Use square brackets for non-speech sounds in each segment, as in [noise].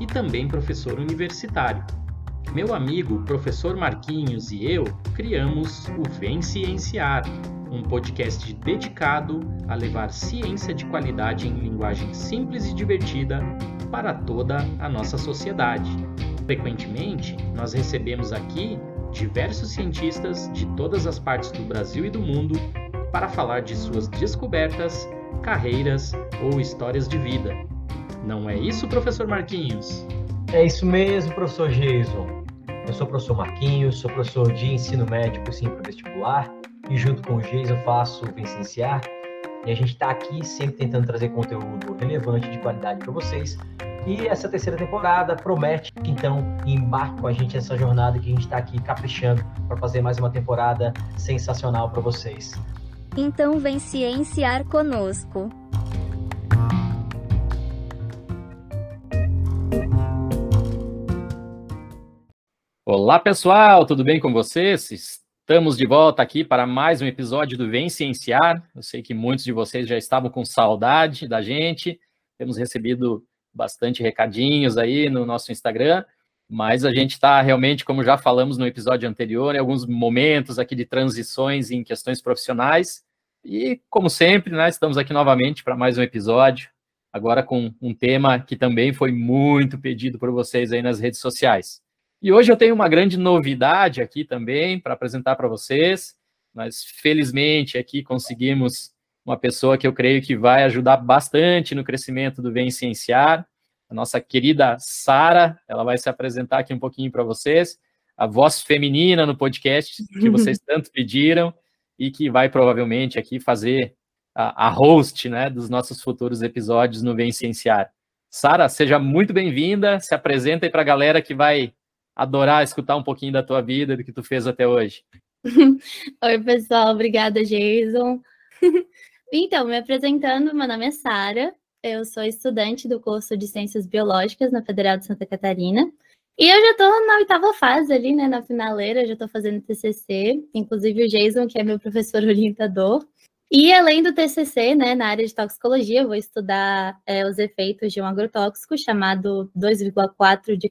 e também professor universitário. Meu amigo, professor Marquinhos e eu criamos o Vem Cienciar, um podcast dedicado a levar ciência de qualidade em linguagem simples e divertida para toda a nossa sociedade. Frequentemente, nós recebemos aqui diversos cientistas de todas as partes do Brasil e do mundo para falar de suas descobertas, carreiras ou histórias de vida. Não é isso, professor Marquinhos? É isso mesmo, professor Jason. Eu sou o professor Marquinhos, sou professor de ensino médico sim para vestibular e junto com o Jason faço o Vicenciar e a gente está aqui sempre tentando trazer conteúdo relevante de qualidade para vocês e essa terceira temporada promete que então embarque com a gente nessa jornada que a gente está aqui caprichando para fazer mais uma temporada sensacional para vocês. Então vem cienciar conosco. Olá pessoal, tudo bem com vocês? Estamos de volta aqui para mais um episódio do Vem Cienciar. Eu sei que muitos de vocês já estavam com saudade da gente. Temos recebido bastante recadinhos aí no nosso Instagram, mas a gente está realmente, como já falamos no episódio anterior, em alguns momentos aqui de transições em questões profissionais. E, como sempre, né, estamos aqui novamente para mais um episódio, agora com um tema que também foi muito pedido por vocês aí nas redes sociais. E hoje eu tenho uma grande novidade aqui também para apresentar para vocês. Nós, felizmente, aqui conseguimos uma pessoa que eu creio que vai ajudar bastante no crescimento do Vem Cienciar, a nossa querida Sara, ela vai se apresentar aqui um pouquinho para vocês, a voz feminina no podcast que [laughs] vocês tanto pediram e que vai provavelmente aqui fazer a, a host né, dos nossos futuros episódios no Vem Cienciar. Sara, seja muito bem-vinda, se apresenta aí para a galera que vai adorar escutar um pouquinho da tua vida, do que tu fez até hoje. [laughs] Oi, pessoal, obrigada, Jason. [laughs] Então, me apresentando, meu nome é Sara, eu sou estudante do curso de Ciências Biológicas na Federal de Santa Catarina. E eu já estou na oitava fase ali, né, na finaleira, já estou fazendo TCC, inclusive o Jason, que é meu professor [laughs] orientador. E além do TCC, né, na área de toxicologia, eu vou estudar é, os efeitos de um agrotóxico chamado 2,4 de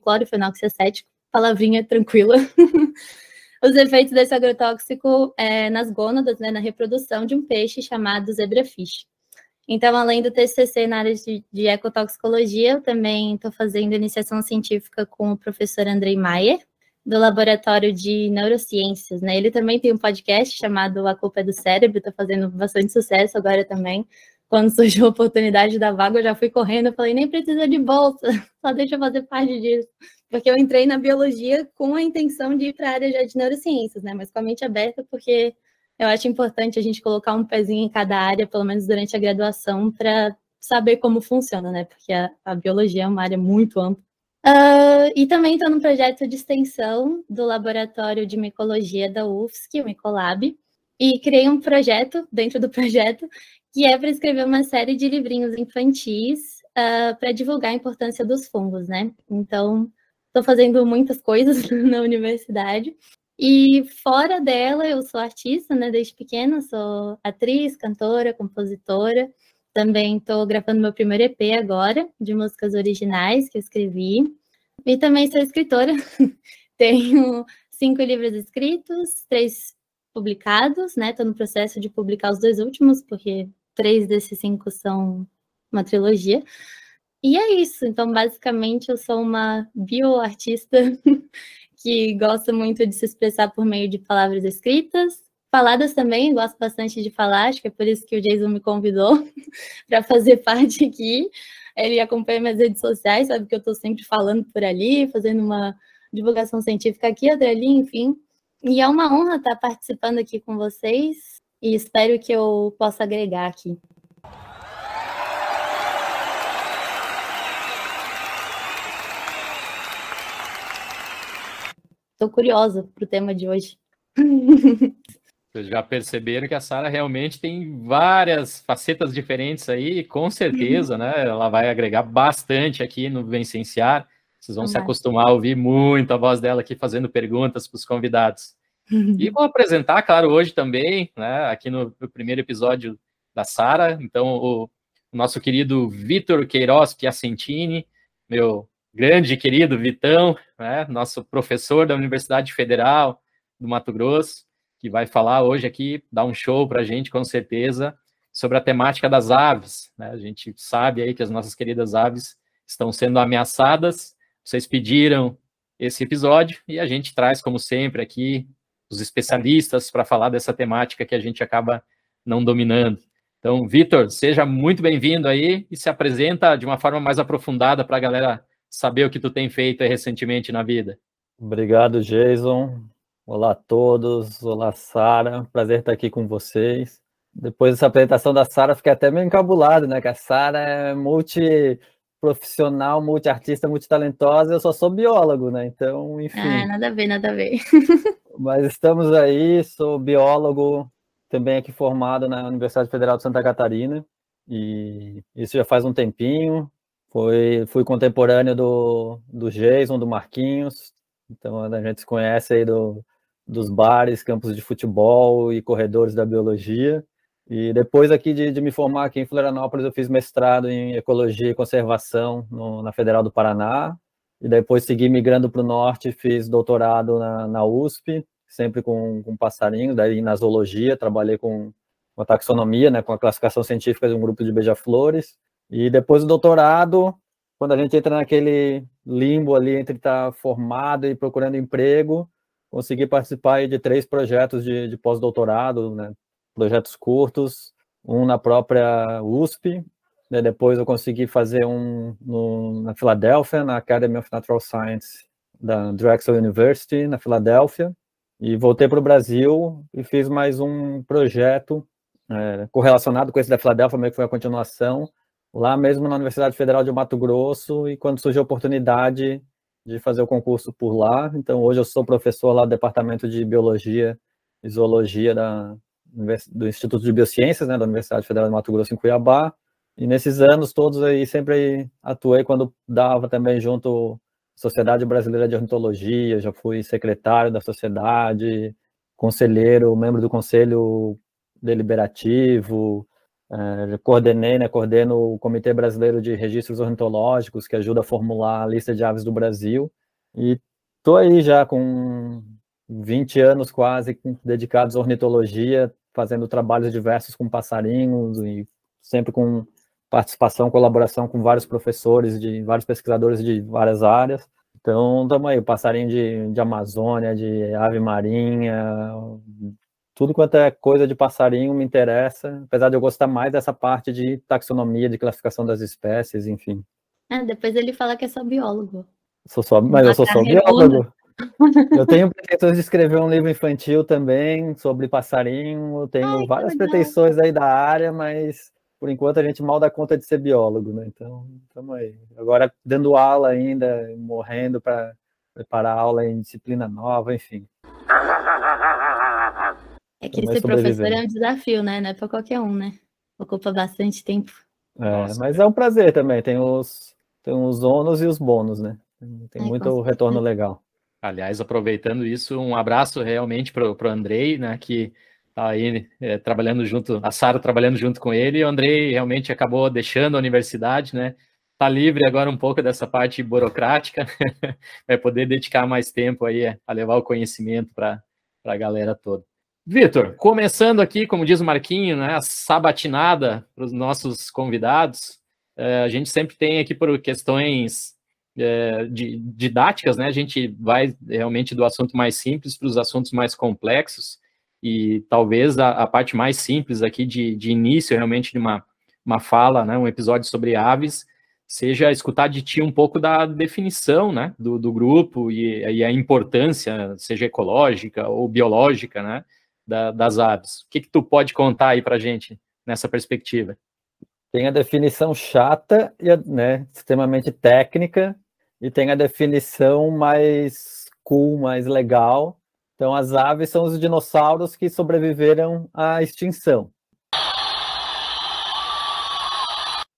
palavrinha tranquila. [laughs] os efeitos desse agrotóxico é, nas gônadas, né, na reprodução de um peixe chamado zebrafish. Então, além do TCC na área de, de ecotoxicologia, eu também estou fazendo iniciação científica com o professor Andrei Maier, do Laboratório de Neurociências, né? Ele também tem um podcast chamado A Culpa é do Cérebro, está fazendo bastante sucesso agora também. Quando surgiu a oportunidade da vaga, eu já fui correndo, eu falei, nem precisa de bolsa, [laughs] só deixa eu fazer parte disso porque eu entrei na biologia com a intenção de ir para a área de neurociências, né? Mas com a mente aberta, porque eu acho importante a gente colocar um pezinho em cada área, pelo menos durante a graduação, para saber como funciona, né? Porque a, a, biologia é uma área muito ampla. Uh, e também estou no projeto de extensão do Laboratório de Micologia da UFSC, o Micolab, e criei um projeto dentro do projeto que é para escrever uma série de livrinhos infantis uh, para divulgar a importância dos fungos, né? Então, Estou fazendo muitas coisas [laughs] na universidade. E fora dela, eu sou artista, né? Desde pequena, sou atriz, cantora, compositora. Também estou gravando meu primeiro EP agora, de músicas originais que eu escrevi. E também sou escritora. [laughs] Tenho cinco livros escritos, três publicados, né? Estou no processo de publicar os dois últimos, porque três desses cinco são uma trilogia. E é isso. Então, basicamente, eu sou uma bioartista [laughs] que gosta muito de se expressar por meio de palavras escritas. Faladas também, gosto bastante de falar, acho que é por isso que o Jason me convidou [laughs] para fazer [laughs] parte aqui. Ele acompanha minhas redes sociais, sabe que eu estou sempre falando por ali, fazendo uma divulgação científica aqui, outra ali, enfim. E é uma honra estar participando aqui com vocês e espero que eu possa agregar aqui. estou curiosa para o tema de hoje. [laughs] Vocês já perceberam que a Sara realmente tem várias facetas diferentes aí, com certeza, né? Ela vai agregar bastante aqui no Vencenciar. Vocês vão se acostumar a ouvir muito a voz dela aqui fazendo perguntas para os convidados. E vou apresentar, claro, hoje também, né, aqui no, no primeiro episódio da Sara, então o, o, nosso querido Vitor Queiroz Piacentini, meu grande querido Vitão, né, nosso professor da Universidade Federal do Mato Grosso, que vai falar hoje aqui, dar um show para a gente, com certeza, sobre a temática das aves. Né? A gente sabe aí que as nossas queridas aves estão sendo ameaçadas. Vocês pediram esse episódio e a gente traz, como sempre, aqui os especialistas para falar dessa temática que a gente acaba não dominando. Então, Vitor, seja muito bem-vindo aí e se apresenta de uma forma mais aprofundada para a galera saber o que tu tem feito recentemente na vida. Obrigado, Jason. Olá a todos. Olá, Sara. Prazer estar aqui com vocês. Depois dessa apresentação da Sara, fiquei até meio encabulado, né? Que a Sara é multi profissional, multiartista, multitalentosa, eu só sou biólogo, né? Então, enfim. Ah, nada a ver, nada a ver. [laughs] Mas estamos aí, sou biólogo, também aqui formado na Universidade Federal de Santa Catarina, e isso já faz um tempinho. Foi, fui contemporâneo do, do Jason, do Marquinhos, então a gente se conhece aí do, dos bares, campos de futebol e corredores da biologia. E depois aqui de, de, me formar aqui em Florianópolis, eu fiz mestrado em Ecologia e Conservação no, na Federal do Paraná, e depois segui migrando para o norte, fiz doutorado na, na USP, sempre com, com, passarinhos, daí na zoologia, trabalhei com, com a taxonomia, né, com a classificação científica de um grupo de beija-flores, e depois do doutorado, quando a gente entra naquele limbo ali entre estar formado e procurando emprego, consegui participar de três projetos de, de pós-doutorado, né, projetos curtos, um na própria USP, né, depois eu consegui fazer um no, na Filadélfia, na Academy of Natural Science da Drexel University, na Filadélfia, e voltei para o Brasil e fiz mais um projeto é, correlacionado com esse da Filadélfia, meio que foi a continuação, lá mesmo na Universidade Federal de Mato Grosso, e quando surgiu a oportunidade de fazer o concurso por lá, então hoje eu sou professor lá do Departamento de Biologia e Zoologia da, do Instituto de Biociências, né, da Universidade Federal de Mato Grosso, em Cuiabá, e nesses anos todos aí sempre atuei quando dava também junto Sociedade Brasileira de Ornitologia, já fui secretário da sociedade, conselheiro, membro do conselho deliberativo, eh, coordenei, né, coordeno o Comitê Brasileiro de Registros Ornitológicos, que ajuda a formular a lista de aves do Brasil, e estou aí já com 20 anos quase dedicados à ornitologia, fazendo trabalhos diversos com passarinhos e sempre com participação, colaboração com vários professores, de vários pesquisadores de várias áreas. Então, estamos aí, passarinho de, de Amazônia, de ave marinha, tudo quanto é coisa de passarinho me interessa, apesar de eu gostar mais dessa parte de taxonomia, de classificação das espécies, enfim. Ah, depois ele fala que é só biólogo. Sou só, mas eu sou só biólogo. Eu tenho pretensões de escrever um livro infantil também sobre passarinho, eu tenho Ai, várias pretensões aí da área, mas por enquanto a gente mal dá conta de ser biólogo, né? Então, estamos aí. Agora dando aula ainda, morrendo para preparar aula em disciplina nova, enfim. É que ser professor é um desafio, né? Não é para qualquer um, né? Ocupa bastante tempo. É, mas é um prazer também. Tem os, tem os ônus e os bônus, né? Tem Ai, muito retorno legal. Aliás, aproveitando isso, um abraço realmente para o Andrei, né? Que tá aí é, trabalhando junto, a Sara trabalhando junto com ele, e o Andrei realmente acabou deixando a universidade, né? Tá livre agora um pouco dessa parte burocrática, [laughs] vai poder dedicar mais tempo aí a levar o conhecimento para a galera toda. Vitor, começando aqui, como diz o Marquinho, né, a sabatinada para os nossos convidados. É, a gente sempre tem aqui por questões é, de, didáticas, né? A gente vai realmente do assunto mais simples para os assuntos mais complexos e talvez a, a, parte mais simples aqui de, de início realmente de uma, uma fala, né, um episódio sobre aves, seja escutar de ti um pouco da definição né, do, do grupo e, e a importância, seja ecológica ou biológica, né, da, das aves. O que, que tu pode contar aí para gente nessa perspectiva? Tem a definição chata e né, extremamente técnica, e tem a definição mais cool, mais legal. Então, as aves são os dinossauros que sobreviveram à extinção.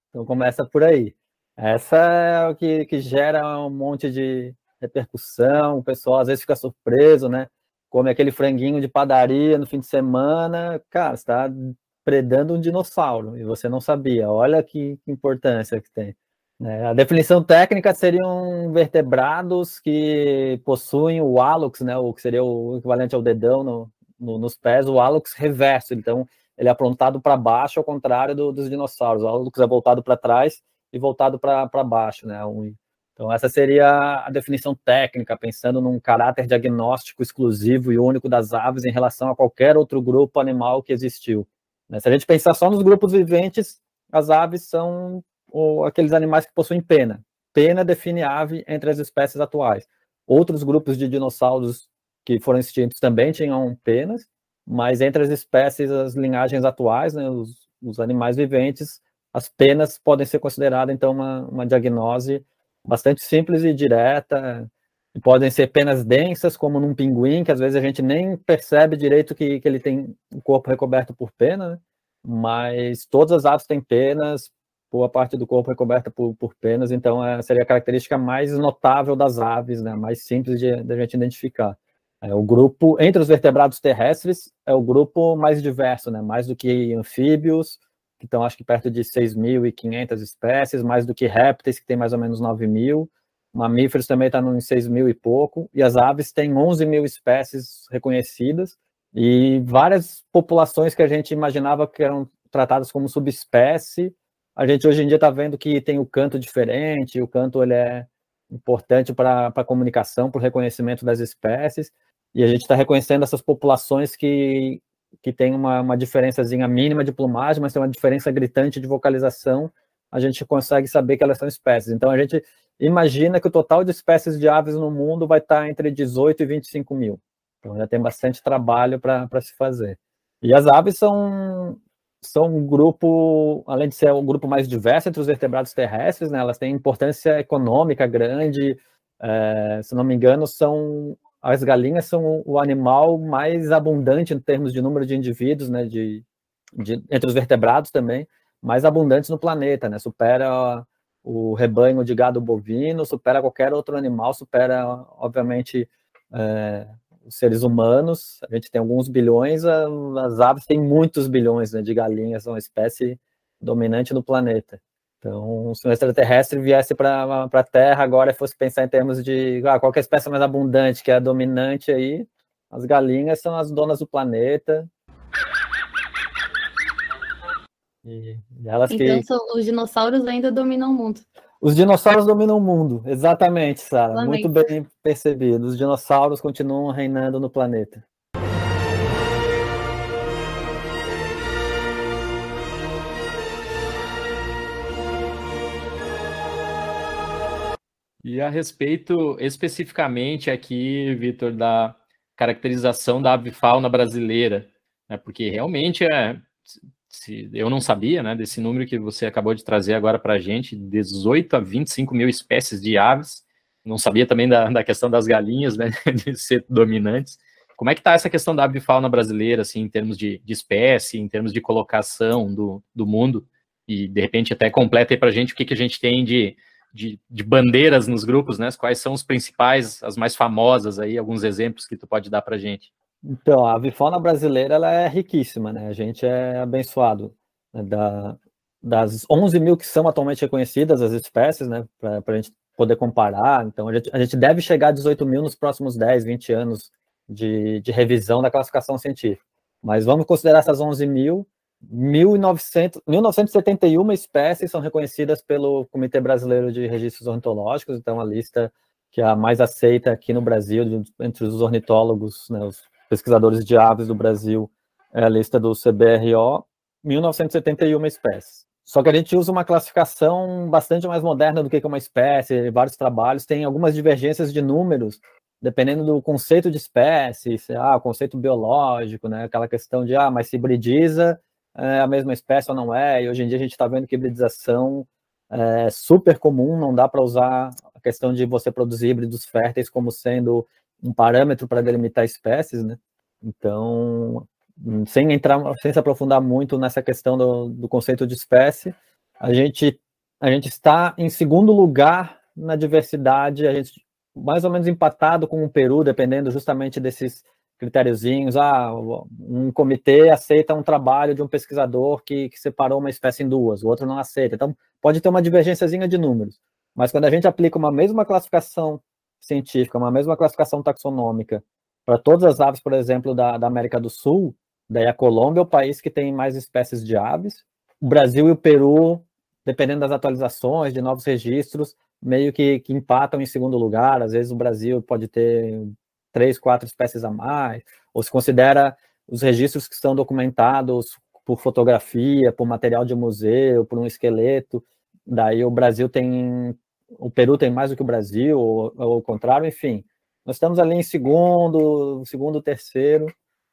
Então, começa por aí. Essa é o que, que gera um monte de repercussão, o pessoal às vezes fica surpreso, né? Come aquele franguinho de padaria no fim de semana, cara, está predando um dinossauro e você não sabia. Olha que, que importância que tem. É, a definição técnica seriam vertebrados que possuem o hálux, né, o que seria o equivalente ao dedão no, no, nos pés, o hálux reverso. Então, ele é apontado para baixo, ao contrário do, dos dinossauros. O hálux é voltado para trás e voltado para baixo. Né, então, essa seria a definição técnica, pensando num caráter diagnóstico exclusivo e único das aves em relação a qualquer outro grupo animal que existiu. Né, se a gente pensar só nos grupos viventes, as aves são ou aqueles animais que possuem pena. Pena define ave entre as espécies atuais. Outros grupos de dinossauros que foram extintos também tinham penas, mas entre as espécies, as linhagens atuais, né, os, os animais viventes, as penas podem ser consideradas, então, uma, uma diagnose bastante simples e direta. E podem ser penas densas, como num pinguim, que às vezes a gente nem percebe direito que, que ele tem o corpo recoberto por pena, né? mas todas as aves têm penas, boa parte do corpo é coberta por, por penas, então é, seria a característica mais notável das aves, né, mais simples de, de a gente identificar. É, o grupo, entre os vertebrados terrestres, é o grupo mais diverso, né, mais do que anfíbios, que estão acho que perto de 6.500 espécies, mais do que répteis, que tem mais ou menos 9 mil, mamíferos também estão tá em 6 mil e pouco, e as aves têm 11 mil espécies reconhecidas, e várias populações que a gente imaginava que eram tratadas como subespécie, a gente hoje em dia está vendo que tem o canto diferente, o canto ele é importante para a comunicação, para o reconhecimento das espécies, e a gente está reconhecendo essas populações que, que tem uma, uma diferençazinha mínima de plumagem, mas tem uma diferença gritante de vocalização, a gente consegue saber que elas são espécies. Então, a gente imagina que o total de espécies de aves no mundo vai estar tá entre 18 e 25 mil. Então, já tem bastante trabalho para se fazer. E as aves são, são um grupo, além de ser um grupo mais diverso entre os vertebrados terrestres, né, elas têm importância econômica grande. É, se não me engano, são as galinhas são o animal mais abundante em termos de número de indivíduos, né, de, de entre os vertebrados também, mais abundantes no planeta, né, supera o rebanho de gado bovino, supera qualquer outro animal, supera, obviamente, é, os seres humanos, a gente tem alguns bilhões, as aves têm muitos bilhões né, de galinhas, são uma espécie dominante no planeta. Então, se um extraterrestre viesse para a Terra agora e fosse pensar em termos de ah, qual é a espécie mais abundante, que é a dominante aí, as galinhas são as donas do planeta. E elas então, que... os dinossauros ainda dominam o mundo. Os dinossauros dominam o mundo, exatamente, Sara. Muito bem percebido. Os dinossauros continuam reinando no planeta. E a respeito especificamente aqui, Vitor, da caracterização da avifauna brasileira, né, porque realmente é, se, eu não sabia, né, desse número que você acabou de trazer agora para a gente, 18 a 25 mil espécies de aves, não sabia também da, da questão das galinhas, né, [laughs] de ser dominantes. Como é que está essa questão da avifauna brasileira, assim, em termos de, de espécie, em termos de colocação do, do mundo? E, de repente, até completa aí para a gente o que, que a gente tem de, de, de, bandeiras nos grupos, né? Quais são os principais, as mais famosas aí, alguns exemplos que tu pode dar para a gente? Então, a avifauna brasileira ela é riquíssima, né? A gente é abençoado. Né? Da, das 11 mil que são atualmente reconhecidas as espécies, né? Para a gente poder comparar. Então, a gente, a gente, deve chegar a 18 mil nos próximos 10, 20 anos de, de revisão da classificação científica. Mas vamos considerar essas 11 mil. 1900, 1971 espécies são reconhecidas pelo Comitê Brasileiro de Registros Ornitológicos, então a lista que é a mais aceita aqui no Brasil, entre os ornitólogos, né, os pesquisadores de aves do Brasil, é a lista do CBRO, 1971 espécies. Só que a gente usa uma classificação bastante mais moderna do que uma espécie, vários trabalhos têm algumas divergências de números, dependendo do conceito de espécie, se, ah, o conceito biológico, né, aquela questão de, ah, mas se hibridiza, é a mesma espécie ou não é, e hoje em dia a gente está vendo que hibridização é super comum, não dá para usar a questão de você produzir híbridos férteis como sendo um parâmetro para delimitar espécies, né? Então, sem entrar, sem se aprofundar muito nessa questão do, do conceito de espécie, a gente, a gente está em segundo lugar na diversidade, a gente mais ou menos empatado com o Peru, dependendo justamente desses critériozinhos. Ah, um comitê aceita um trabalho de um pesquisador que, que separou uma espécie em duas, o outro não aceita. Então, pode ter uma divergênciazinha de números. Mas quando a gente aplica uma mesma classificação científica, uma mesma classificação taxonômica para todas as aves, por exemplo, da, da América do Sul, daí a Colômbia é o país que tem mais espécies de aves, o Brasil e o Peru, dependendo das atualizações, de novos registros, meio que, que empatam em segundo lugar. Às vezes o Brasil pode ter três, quatro espécies a mais, ou se considera os registros que são documentados por fotografia, por material de museu, por um esqueleto. Daí o Brasil tem, o Peru tem mais do que o Brasil, ou, ou o contrário, enfim. Nós estamos ali em segundo, segundo, terceiro,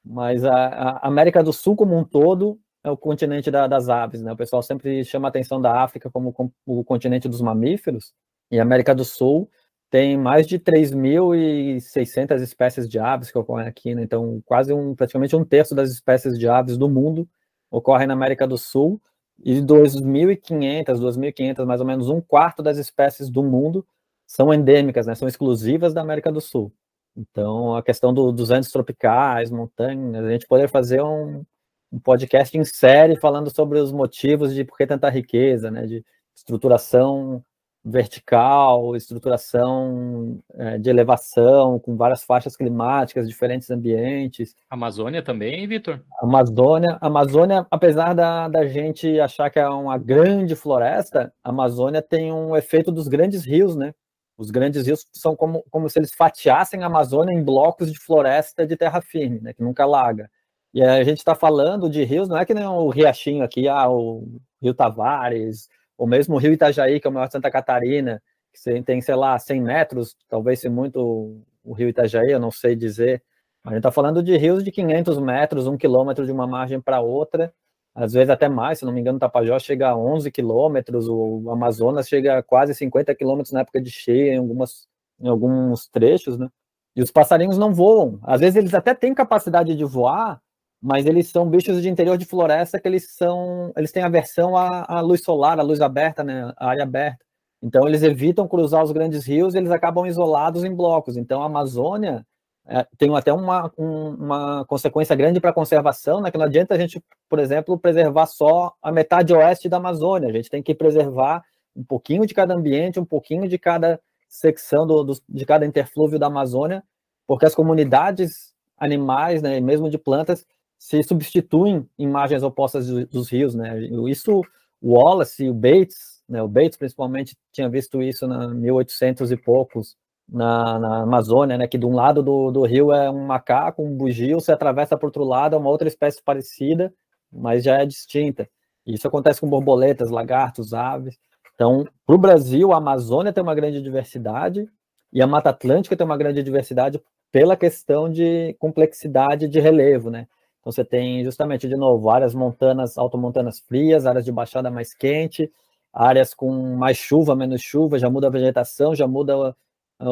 mas a, a América do Sul como um todo é o continente da, das aves, né? O pessoal sempre chama a atenção da África como, como o continente dos mamíferos, e a América do Sul tem mais de 3.600 espécies de aves que ocorrem aqui, né? então quase um, praticamente um terço das espécies de aves do mundo ocorrem na América do Sul, e 2.500, 2.500, mais ou menos um quarto das espécies do mundo são endêmicas, né? são exclusivas da América do Sul. Então, a questão do, dos Andes tropicais, montanhas, a gente poder fazer um, um podcast em série falando sobre os motivos de por que tanta riqueza, né? de estruturação vertical, estruturação é, de elevação, com várias faixas climáticas, diferentes ambientes. Amazônia também, Vitor? Amazônia, Amazônia, apesar da, da gente achar que é uma grande floresta, a Amazônia tem um efeito dos grandes rios, né? Os grandes rios são como, como se eles fatiassem a Amazônia em blocos de floresta de terra firme, né? Que nunca laga. E a gente está falando de rios, não é que nem o Riachinho aqui, ah, o Rio Tavares, ou mesmo o Rio Itajaí, que é o maior de Santa Catarina, que tem, sei lá, 100 metros, talvez se muito o Rio Itajaí, eu não sei dizer, a gente está falando de rios de 500 metros, um quilômetro de uma margem para outra, às vezes até mais, se não me engano, o Tapajós chega a 11 quilômetros, o Amazonas chega a quase 50 quilômetros na época de cheia, em, algumas, em alguns trechos, né? E os passarinhos não voam. Às vezes eles até têm capacidade de voar, mas eles são bichos de interior de floresta que eles são, eles têm aversão à, à luz solar, à luz aberta, né, à área aberta. Então eles evitam cruzar os grandes rios, e eles acabam isolados em blocos. Então a Amazônia é, tem até uma, um, uma consequência grande para a conservação, né, que não adianta a gente, por exemplo, preservar só a metade oeste da Amazônia. A gente tem que preservar um pouquinho de cada ambiente, um pouquinho de cada secção do, do, de cada interflúvio da Amazônia, porque as comunidades animais, né, mesmo de plantas, se substituem imagens opostas dos rios, né? Isso o Wallace, o Bates, né? O Bates principalmente tinha visto isso na 1800 e poucos na, na Amazônia, né? Que de um lado do, do rio é um macaco, um bugio, se atravessa para outro lado é uma outra espécie parecida, mas já é distinta. Isso acontece com borboletas, lagartos, aves. Então, para o Brasil, a Amazônia tem uma grande diversidade e a Mata Atlântica tem uma grande diversidade pela questão de complexidade de relevo, né? Então você tem justamente, de novo, áreas montanas, automontanas frias, áreas de baixada mais quente, áreas com mais chuva, menos chuva, já muda a vegetação, já muda uh,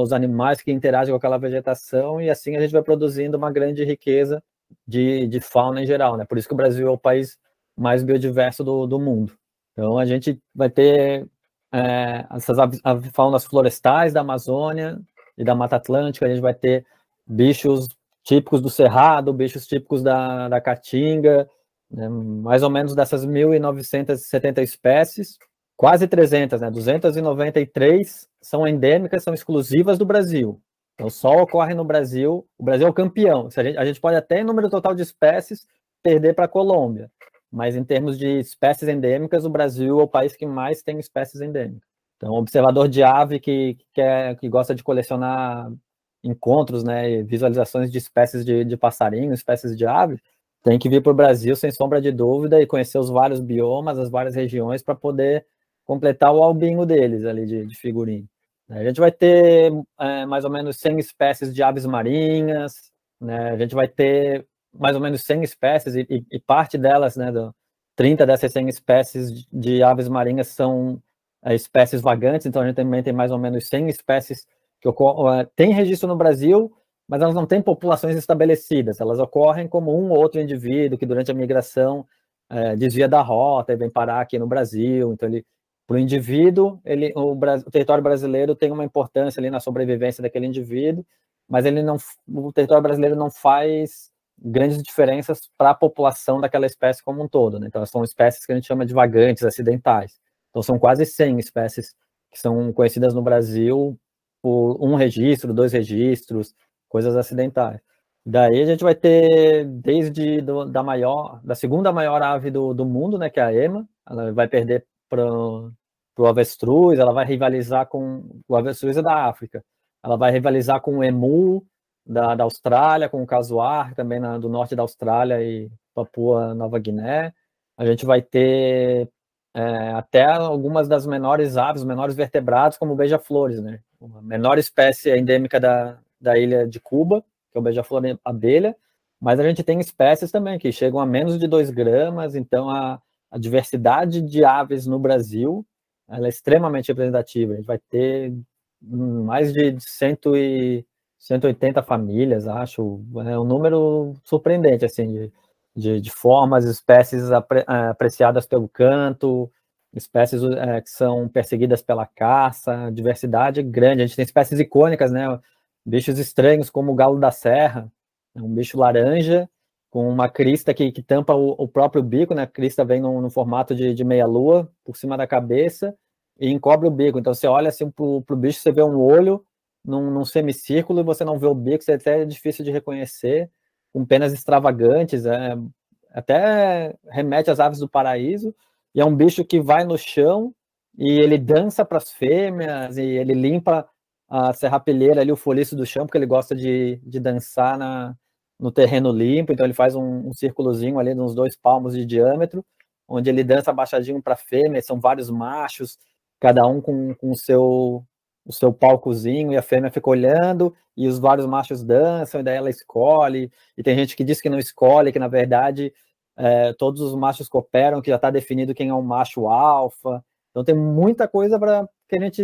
os animais que interagem com aquela vegetação, e assim a gente vai produzindo uma grande riqueza de, de fauna em geral, né? Por isso que o Brasil é o país mais biodiverso do, do mundo. Então a gente vai ter é, essas faunas florestais da Amazônia e da Mata Atlântica, a gente vai ter bichos típicos do Cerrado, bichos típicos da, da Caatinga, né, mais ou menos dessas 1.970 espécies, quase 300, né, 293 são endêmicas, são exclusivas do Brasil. Então, só ocorre no Brasil, o Brasil é o campeão. A gente, a gente pode até, em número total de espécies, perder para a Colômbia, mas em termos de espécies endêmicas, o Brasil é o país que mais tem espécies endêmicas. Então, observador de ave que, que, quer, que gosta de colecionar encontros, né, visualizações de espécies de, de passarinhos, espécies de aves, tem que vir para o Brasil sem sombra de dúvida e conhecer os vários biomas, as várias regiões para poder completar o albinho deles ali de, de figurinha. A gente vai ter é, mais ou menos 100 espécies de aves marinhas, né, a gente vai ter mais ou menos 100 espécies e, e, e parte delas, né, do, 30 dessas 100 espécies de, de aves marinhas são é, espécies vagantes, então a gente também tem mais ou menos 100 espécies que tem registro no Brasil, mas elas não têm populações estabelecidas, elas ocorrem como um ou outro indivíduo que durante a migração é, desvia da rota e vem parar aqui no Brasil, então para o indivíduo, ele, o, o, território brasileiro tem uma importância ali na sobrevivência daquele indivíduo, mas ele não, o território brasileiro não faz grandes diferenças para a população daquela espécie como um todo. Né? Então, são espécies que a gente chama de vagantes acidentais. Então, são quase 100 espécies que são conhecidas no Brasil por um registro, dois registros, coisas acidentais. Daí a gente vai ter desde do, da maior, da segunda maior ave do, do mundo, né, que é a ema, ela vai perder para o avestruz, ela vai rivalizar com o avestruz é da África, ela vai rivalizar com o emu da, da Austrália, com o casuar também na, do norte da Austrália e Papua Nova Guiné. A gente vai ter é, até algumas das menores aves, menores vertebrados, como o beija-flores, né? A menor espécie endêmica da, da ilha de Cuba, que é o beija-flor abelha, mas a gente tem espécies também que chegam a menos de 2 gramas, então a, a diversidade de aves no Brasil ela é extremamente representativa. A gente vai ter mais de 100 e 180 famílias, acho. É um número surpreendente, assim, de, de, de formas, espécies é, apreciadas pelo canto, espécies é, que são perseguidas pela caça, diversidade grande. A gente tem espécies icônicas, né? Bichos estranhos, como o galo da serra, é um bicho laranja, com uma crista que, que tampa o, o, próprio bico, né? A crista vem no, no formato de, de meia-lua por cima da cabeça e encobre o bico. Então você olha assim pro, pro bicho, você vê um olho num, num semicírculo e você não vê o bico, é até difícil de reconhecer, com penas extravagantes, é, até remete às aves do paraíso, e é um bicho que vai no chão e ele dança para as fêmeas e ele limpa a serrapilheira ali, o foliço do chão, porque ele gosta de, de dançar na, no terreno limpo, então ele faz um, um círculozinho ali de uns dois palmos de diâmetro, onde ele dança abaixadinho para fêmea, são vários machos, cada um com o seu o seu palcozinho e a fêmea fica olhando e os vários machos dançam e daí ela escolhe e tem gente que diz que não escolhe que na verdade é, todos os machos cooperam que já está definido quem é um macho alfa. Então tem muita coisa para que a gente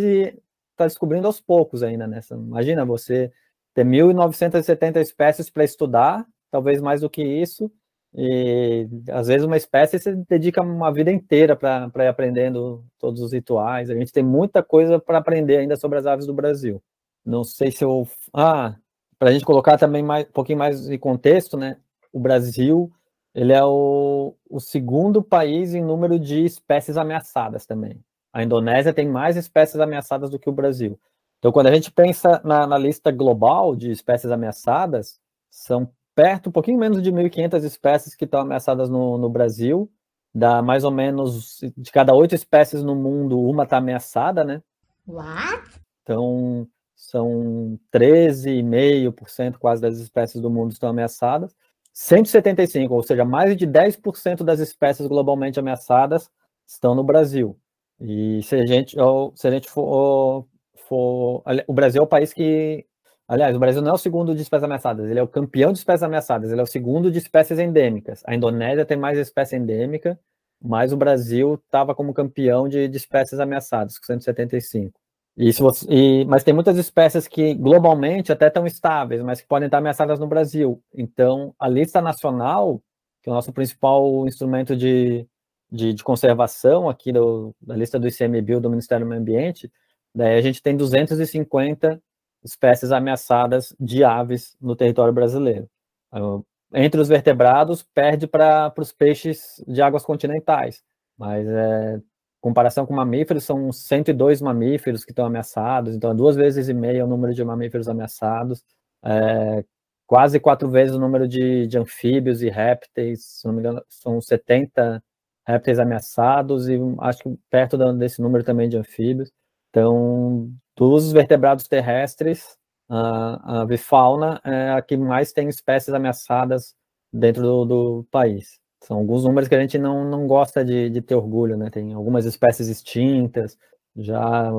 está descobrindo aos poucos ainda nessa. Imagina você ter 1.970 espécies para estudar, talvez mais do que isso, e às vezes uma espécie você dedica uma vida inteira para ir aprendendo todos os rituais. A gente tem muita coisa para aprender ainda sobre as aves do Brasil. Não sei se eu. Ah, para a gente colocar também mais, um pouquinho mais de contexto, né? O Brasil ele é o, o segundo país em número de espécies ameaçadas também. A Indonésia tem mais espécies ameaçadas do que o Brasil. Então, quando a gente pensa na, na lista global de espécies ameaçadas, são perto, um pouquinho menos de 1.500 espécies que estão ameaçadas no, no Brasil. Dá mais ou menos, de cada oito espécies no mundo, uma está ameaçada, né? What? Então, são 13,5% quase das espécies do mundo estão ameaçadas. 175, ou seja, mais de 10% das espécies globalmente ameaçadas estão no Brasil. E se a gente, se a gente for for. O Brasil é o país que. Aliás, o Brasil não é o segundo de espécies ameaçadas, ele é o campeão de espécies ameaçadas, ele é o segundo de espécies endêmicas. A Indonésia tem mais espécie endêmica, mas o Brasil estava como campeão de, de, espécies ameaçadas, com 175. E se você, e, mas tem muitas espécies que globalmente até estão estáveis, mas que podem estar ameaçadas no Brasil. Então, a lista nacional, que é o nosso principal instrumento de, de, de conservação aqui do, da lista do ICMBio do Ministério do Meio Ambiente, Daí a gente tem 250 espécies ameaçadas de aves no território brasileiro. Então, entre os vertebrados, perde para os peixes de águas continentais, mas é, comparação com mamíferos, são 102 mamíferos que estão ameaçados, então é duas vezes e meia o número de mamíferos ameaçados, é, quase quatro vezes o número de, de anfíbios e répteis, se não me engano, são 70 répteis ameaçados e acho que perto desse número também de anfíbios. Então, dos vertebrados terrestres, a, a bifauna é a que mais tem espécies ameaçadas dentro do, do país. São alguns números que a gente não, não gosta de, de ter orgulho, né? Tem algumas espécies extintas, já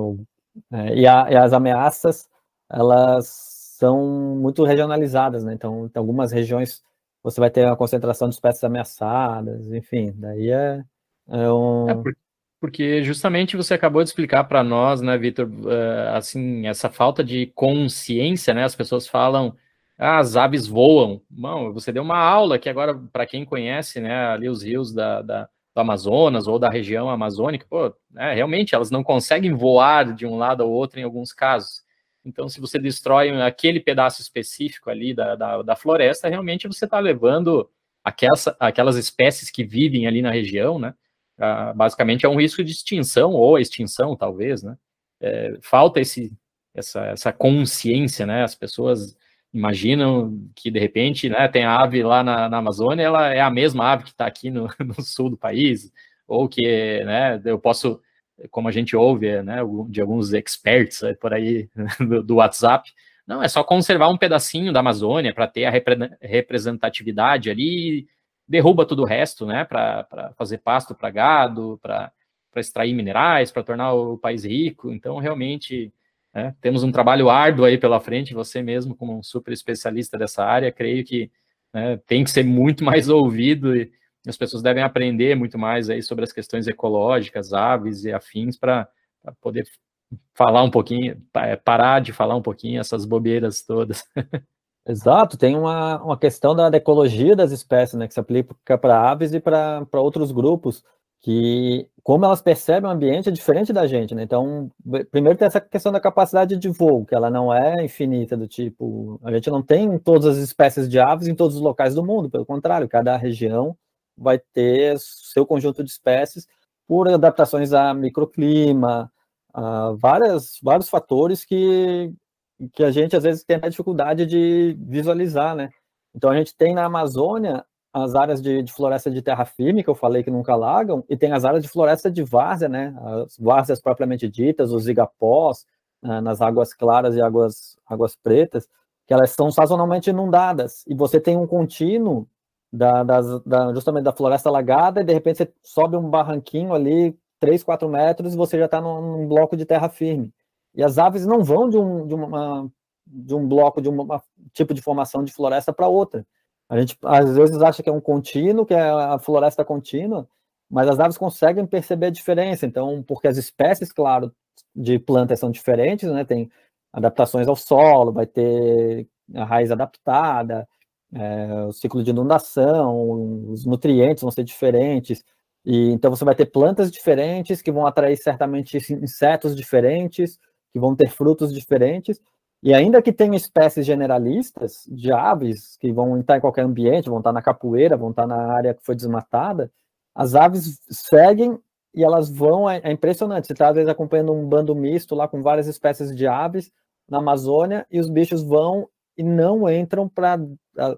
é, e, a, e, as ameaças elas são muito regionalizadas, né? Então, em algumas regiões você vai ter uma concentração de espécies ameaçadas, enfim, daí é, é um. É porque, porque justamente você acabou de explicar para nós, né, Vitor, uh, assim, essa falta de consciência, né, as pessoas falam as aves voam. Bom, você deu uma aula que agora, para quem conhece, né, ali os rios da, da, do Amazonas ou da região amazônica, pô, né, realmente elas não conseguem voar de um lado ao outro em alguns casos. Então, se você destrói aquele pedaço específico ali da, da, da floresta, realmente você está levando aquelas, aquelas espécies que vivem ali na região, né? Basicamente é um risco de extinção ou extinção, talvez, né? É, falta esse, essa, essa consciência, né? As pessoas imaginam que de repente, né, tem a ave lá na, na Amazônia, ela é a mesma ave que está aqui no, [laughs] no, sul do país, ou que, né, eu posso, como a gente ouve, né, de alguns experts por aí [laughs] do, do WhatsApp, não, é só conservar um pedacinho da Amazônia para ter a repre representatividade ali, derruba tudo o resto, né, para fazer pasto para gado, para extrair minerais, para tornar o país rico. Então, realmente, né? Temos um trabalho árduo aí pela frente, você mesmo, como um super especialista dessa área, creio que né, tem que ser muito [laughs] mais ouvido e as pessoas devem aprender muito mais aí sobre as questões ecológicas, aves e afins, para poder falar um pouquinho, é, parar de falar um pouquinho essas bobeiras todas. [laughs] Exato, tem uma, uma questão da ecologia das espécies, né, que se aplica para aves e para outros grupos que como elas percebem o ambiente é diferente da gente, né? Então, primeiro tem essa questão da capacidade de voo, que ela não é infinita, do tipo, a gente não tem todas as espécies de aves em todos os locais do mundo, pelo contrário, cada região vai ter seu conjunto de espécies por adaptações a microclima, a várias, vários fatores que, que a gente às vezes tem a dificuldade de visualizar, né? Então a gente tem na Amazônia as áreas de, de, floresta de terra firme, que eu falei que nunca alagam, e tem as áreas de floresta de várzea, né? As várzeas propriamente ditas, os igapós, né? nas águas claras e águas, águas pretas, que elas são sazonalmente inundadas. E você tem um contínuo da, das, da, justamente da floresta alagada, e de repente você sobe um barranquinho ali, 3, 4 metros, e você já está num, num, bloco de terra firme. E as aves não vão de um, de uma, de um bloco, de um tipo de formação de floresta para outra a gente às vezes acha que é um contínuo, que é a floresta contínua, mas as aves conseguem perceber a diferença. Então, porque as espécies, claro, de plantas são diferentes, né? Tem adaptações ao solo, vai ter a raiz adaptada, é, o ciclo de inundação, os nutrientes vão ser diferentes. E então você vai ter plantas diferentes que vão atrair certamente insetos diferentes, que vão ter frutos diferentes. E ainda que tenha espécies generalistas de aves que vão estar em qualquer ambiente, vão estar na capoeira, vão estar na área que foi desmatada, as aves seguem e elas vão, é, é impressionante. Você está às vezes acompanhando um bando misto lá com várias espécies de aves na Amazônia e os bichos vão e não entram para,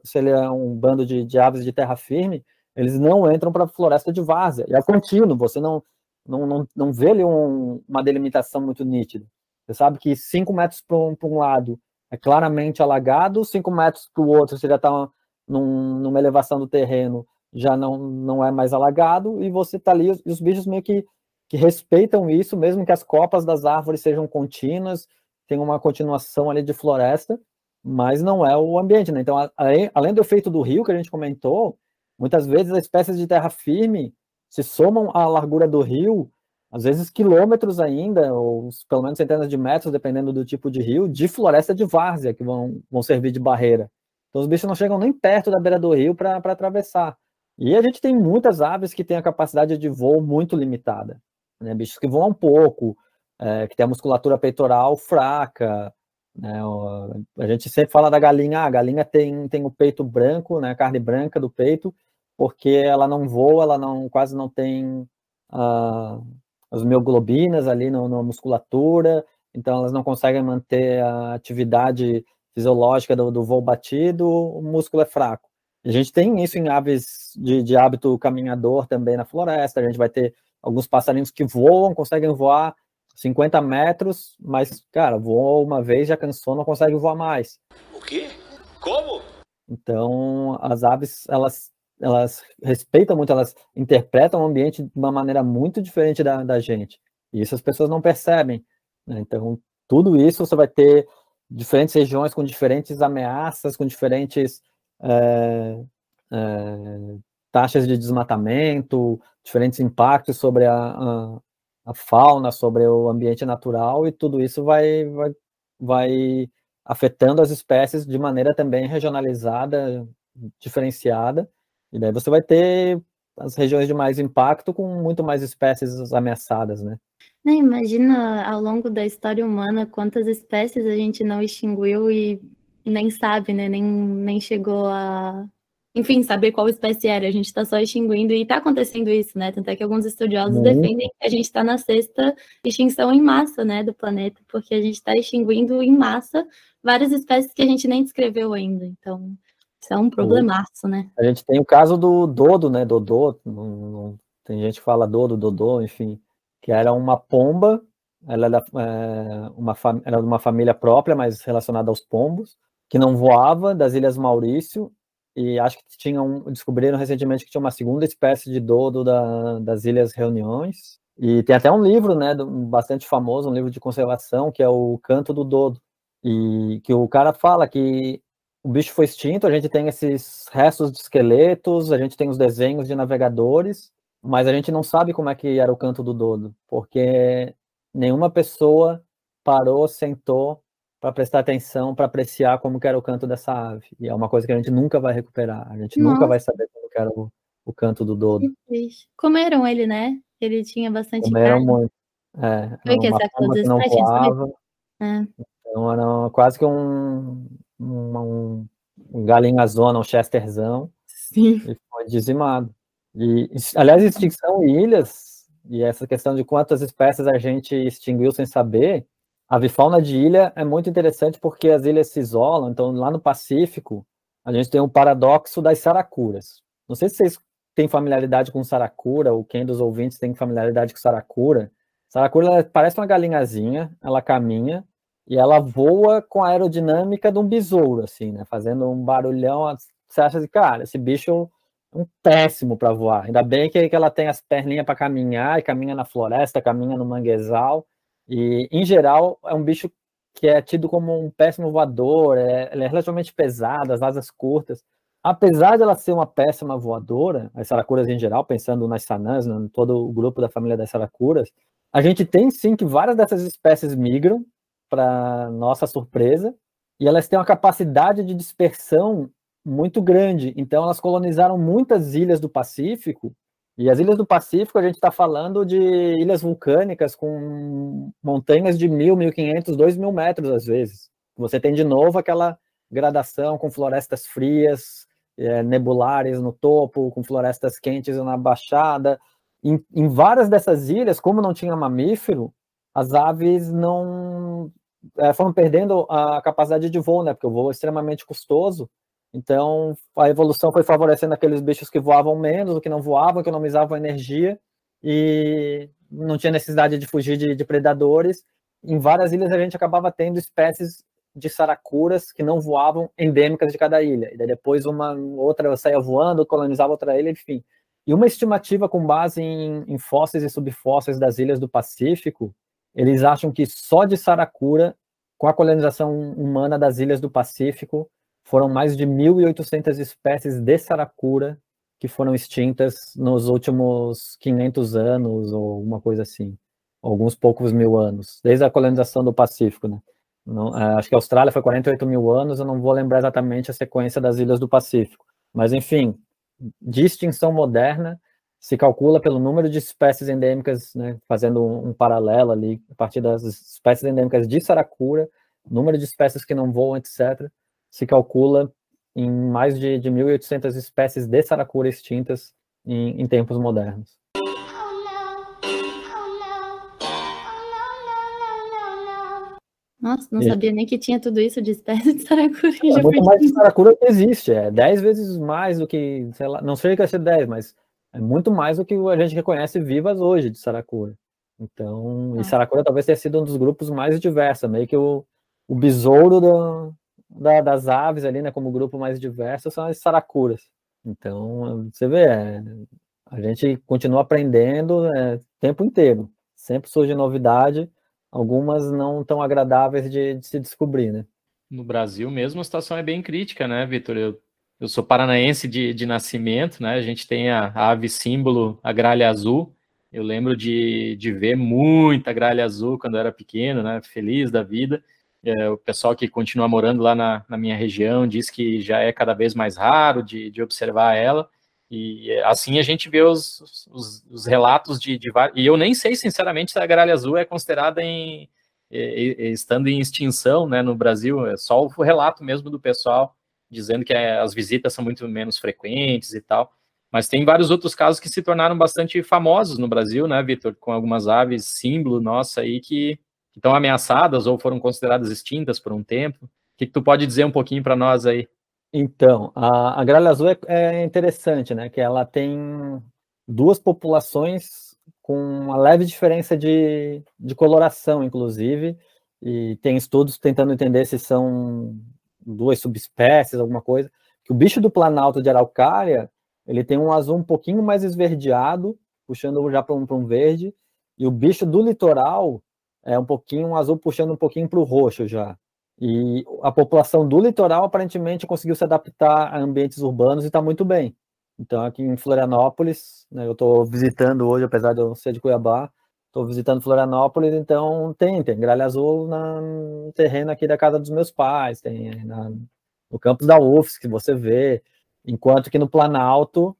se ele é um bando de, de aves de terra firme, eles não entram para a floresta de várzea. E é contínuo, você não, não, não, não vê ali um, uma delimitação muito nítida. Você sabe que 5 metros para um, um, lado é claramente alagado, 5 metros para o outro você já está num, numa elevação do terreno, já não, não é mais alagado, e você está ali, e os bichos meio que, que respeitam isso, mesmo que as copas das árvores sejam contínuas, tem uma continuação ali de floresta, mas não é o ambiente, né? Então, além, além do efeito do rio que a gente comentou, muitas vezes as espécies de terra firme se somam à largura do rio às vezes quilômetros ainda, ou pelo menos centenas de metros, dependendo do tipo de rio, de floresta de várzea, que vão, vão servir de barreira. Então os bichos não chegam nem perto da beira do rio para atravessar. E a gente tem muitas aves que têm a capacidade de voo muito limitada. Né? Bichos que voam pouco, é, que têm a musculatura peitoral fraca. Né? A gente sempre fala da galinha, ah, a galinha tem, tem o peito branco, né? a carne branca do peito, porque ela não voa, ela não quase não tem uh, as mioglobinas ali na musculatura, então elas não conseguem manter a atividade fisiológica do, do voo batido, o músculo é fraco. A gente tem isso em aves de, de hábito caminhador também na floresta, a gente vai ter alguns passarinhos que voam, conseguem voar 50 metros, mas, cara, voou uma vez, já cansou, não consegue voar mais. O quê? Como? Então, as aves, elas elas respeitam muito, elas interpretam o ambiente de uma maneira muito diferente da, da gente. E isso as pessoas não percebem. Né? Então, tudo isso você vai ter diferentes regiões com diferentes ameaças, com diferentes é, é, taxas de desmatamento, diferentes impactos sobre a, a, a, fauna, sobre o ambiente natural, e tudo isso vai, vai, vai afetando as espécies de maneira também regionalizada, diferenciada, e daí você vai ter as regiões de mais impacto com muito mais espécies ameaçadas, né? Não, imagina ao longo da história humana quantas espécies a gente não extinguiu e nem sabe, né? Nem, nem chegou a, enfim, saber qual espécie era. A gente está só extinguindo e está acontecendo isso, né? Tanto é que alguns estudiosos Muito. defendem que a gente está na sexta extinção em massa, né, do planeta, porque a gente está extinguindo em massa várias espécies que a gente nem descreveu ainda. Então, isso é um problemaço, né? A gente tem o caso do Dodo, né? Dodô, tem gente que fala Dodo, Dodô, enfim, que era uma pomba, ela era, é, uma, era de uma família própria, mas relacionada aos pombos, que não voava, das Ilhas Maurício, e acho que tinham, descobriram recentemente que tinha uma segunda espécie de dodo da, das Ilhas Reuniões, e tem até um livro, né, bastante famoso, um livro de conservação, que é o Canto do Dodo, e que o cara fala que o bicho foi extinto, a gente tem esses restos de esqueletos, a gente tem os desenhos de navegadores, mas a gente não sabe como é que era o canto do dodo, porque nenhuma pessoa parou, sentou para prestar atenção, para apreciar como era o canto dessa ave. E é uma coisa que a gente nunca vai recuperar. A gente Nossa. nunca vai saber como era o, o canto do dodo. Comeram ele, né? Ele tinha bastante Comeram carne. muito. É, Foi que essa coisa que não voava. É. Então era quase que um, um, um galinhazona, um chesterzão. Sim. E foi dizimado. E, aliás, extinção e ilhas, e essa questão de quantas espécies a gente extinguiu sem saber, a avifauna de ilha é muito interessante porque as ilhas se isolam, então lá no Pacífico, a gente tem um paradoxo das saracuras. Não sei se vocês têm familiaridade com saracura, ou quem dos ouvintes tem familiaridade com saracura. Saracura parece uma galinhazinha, ela caminha e ela voa com a aerodinâmica de um besouro, assim, né? Fazendo um barulhão. Você acha assim, cara, esse bicho é um péssimo para voar. Ainda bem que, que ela tem as perninhas para caminhar, e caminha na floresta, caminha no manguezal. E, em geral, é um bicho que é tido como um péssimo voador, é, é relativamente pesada, as asas curtas. Apesar de ela ser uma péssima voadora, as saracuras em geral, pensando nas sanãs, em todo o grupo da família das saracuras, a gente tem sim que várias dessas espécies migram, para nossa surpresa, e elas têm uma capacidade de dispersão muito grande. Então, elas colonizaram muitas ilhas do Pacífico e as ilhas do Pacífico, a gente está falando de ilhas vulcânicas com montanhas de mil, mil quinhentos, dois mil metros às vezes. Você tem de novo aquela gradação com florestas frias, é, nebulares no topo, com florestas quentes na baixada. Em, em várias dessas ilhas, como não tinha mamífero, as aves não é, foram perdendo a capacidade de voo, né? Porque o voo é extremamente custoso então, a evolução foi favorecendo aqueles bichos que voavam menos, que não voavam, economizavam energia e não tinha necessidade de fugir de, de predadores. Em várias ilhas a gente acabava tendo espécies de saracuras que não voavam endêmicas de cada ilha. E daí depois uma outra saía voando, colonizava outra ilha, enfim. E uma estimativa com base em, em fósseis e subfósseis das ilhas do Pacífico, eles acham que só de saracura, com a colonização humana das ilhas do Pacífico, foram mais de 1.800 espécies de saracura que foram extintas nos últimos 500 anos, ou uma coisa assim, alguns poucos mil anos, desde a colonização do Pacífico, né? Não, é, acho que a Austrália foi 48 mil anos, eu não vou lembrar exatamente a sequência das ilhas do Pacífico, mas enfim, de extinção moderna, se calcula pelo número de espécies endêmicas, né, fazendo um, um paralelo ali, a partir das espécies endêmicas de saracura, número de espécies que não voam, etc., se calcula em mais de, de 1.800 espécies de saracura extintas em, em tempos modernos. Nossa, não e... sabia nem que tinha tudo isso de espécies de saracura. É muito mais de saracura que existe, é 10 vezes mais do que, sei lá, não sei que vai ser 10, mas é muito mais do que a gente reconhece vivas hoje de saracura. Então, ah. e saracura talvez tenha sido um dos grupos mais diversos, meio que o, o besouro do, da, das aves ali, né, como grupo mais diverso, são as saracuras. Então, você vê, é, a gente continua aprendendo é, o tempo inteiro. Sempre surge novidade, algumas não tão agradáveis de, de, se descobrir, né? No Brasil mesmo a situação é bem crítica, né, Vitor? Eu, eu sou paranaense de, de nascimento, né? A gente tem a, a ave símbolo, a gralha azul. Eu lembro de, de ver muita gralha azul quando eu era pequeno, né? Feliz da vida. É, o pessoal que continua morando lá na, na, minha região diz que já é cada vez mais raro de, de observar ela. E assim a gente vê os, os, os relatos de, de E eu nem sei, sinceramente, se a gralha azul é considerada em. estando em extinção né, no Brasil. É só o relato mesmo do pessoal dizendo que é, as visitas são muito menos frequentes e tal. Mas tem vários outros casos que se tornaram bastante famosos no Brasil, né, Vitor? Com algumas aves símbolo nossa aí que estão ameaçadas ou foram consideradas extintas por um tempo. O que, que tu pode dizer um pouquinho para nós aí? Então, a, a gralha azul é, é, interessante, né? Que ela tem duas populações com uma leve diferença de, de coloração, inclusive, e tem estudos tentando entender se são duas subespécies, alguma coisa. Que o bicho do Planalto de Araucária, ele tem um azul um pouquinho mais esverdeado, puxando já para um, um verde, e o bicho do litoral é um pouquinho um azul puxando um pouquinho para o roxo já. E a população do litoral aparentemente conseguiu se adaptar a ambientes urbanos e está muito bem. Então, aqui em Florianópolis, né, eu estou visitando hoje, apesar de eu ser de Cuiabá, estou visitando Florianópolis, então tem, tem gralha azul na, no terreno aqui da casa dos meus pais, tem na, no campus da UFS que você vê, enquanto que no Planalto,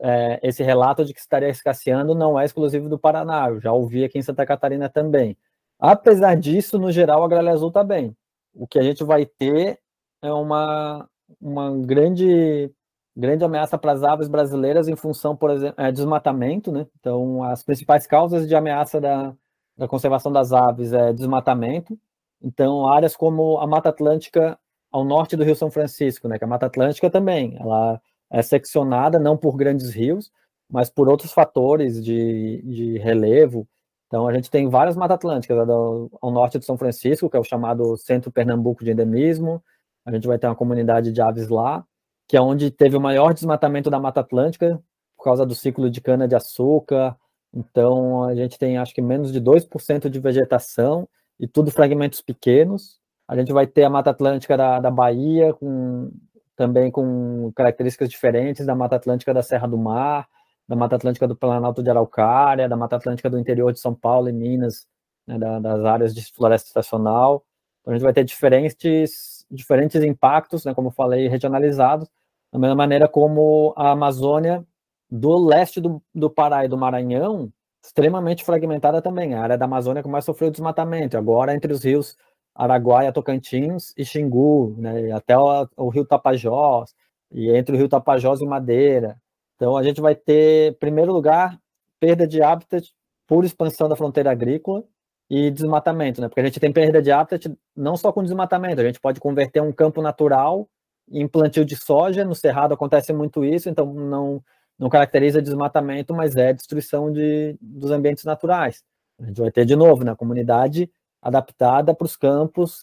é, esse relato de que estaria escasseando não é exclusivo do Paraná, eu já ouvi aqui em Santa Catarina também. Apesar disso, no geral, a gralha azul está bem o que a gente vai ter é uma, uma grande, grande ameaça para as aves brasileiras em função, por exemplo, é, desmatamento, né? Então, as principais causas de ameaça da, da conservação das aves é desmatamento. Então, áreas como a Mata Atlântica ao norte do Rio São Francisco, né? Que a Mata Atlântica também, ela é seccionada não por grandes rios, mas por outros fatores de, de relevo, então, a gente tem várias matas atlânticas ao norte de São Francisco, que é o chamado Centro Pernambuco de Endemismo. A gente vai ter uma comunidade de aves lá, que é onde teve o maior desmatamento da Mata Atlântica, por causa do ciclo de cana-de-açúcar. Então, a gente tem, acho que, menos de 2% de vegetação e tudo fragmentos pequenos. A gente vai ter a Mata Atlântica da, da Bahia, com, também com características diferentes da Mata Atlântica da Serra do Mar da Mata Atlântica do Planalto de Araucária, da Mata Atlântica do interior de São Paulo e Minas, né, da, das áreas de floresta estacional. Então, a gente vai ter diferentes, diferentes impactos, né, como eu falei, regionalizados, da mesma maneira como a Amazônia do leste do, do Pará e do Maranhão, extremamente fragmentada também. A área da Amazônia que mais sofreu desmatamento, agora entre os rios Araguaia, Tocantins e Xingu, né, até o, o rio Tapajós, e entre o rio Tapajós e Madeira. Então, a gente vai ter, em primeiro lugar, perda de habitat por expansão da fronteira agrícola e desmatamento, né? Porque a gente tem perda de habitat não só com desmatamento, a gente pode converter um campo natural em plantio de soja, no Cerrado acontece muito isso, então não, não caracteriza desmatamento, mas é destruição de, dos ambientes naturais. A gente vai ter de novo, na né, comunidade adaptada para os campos,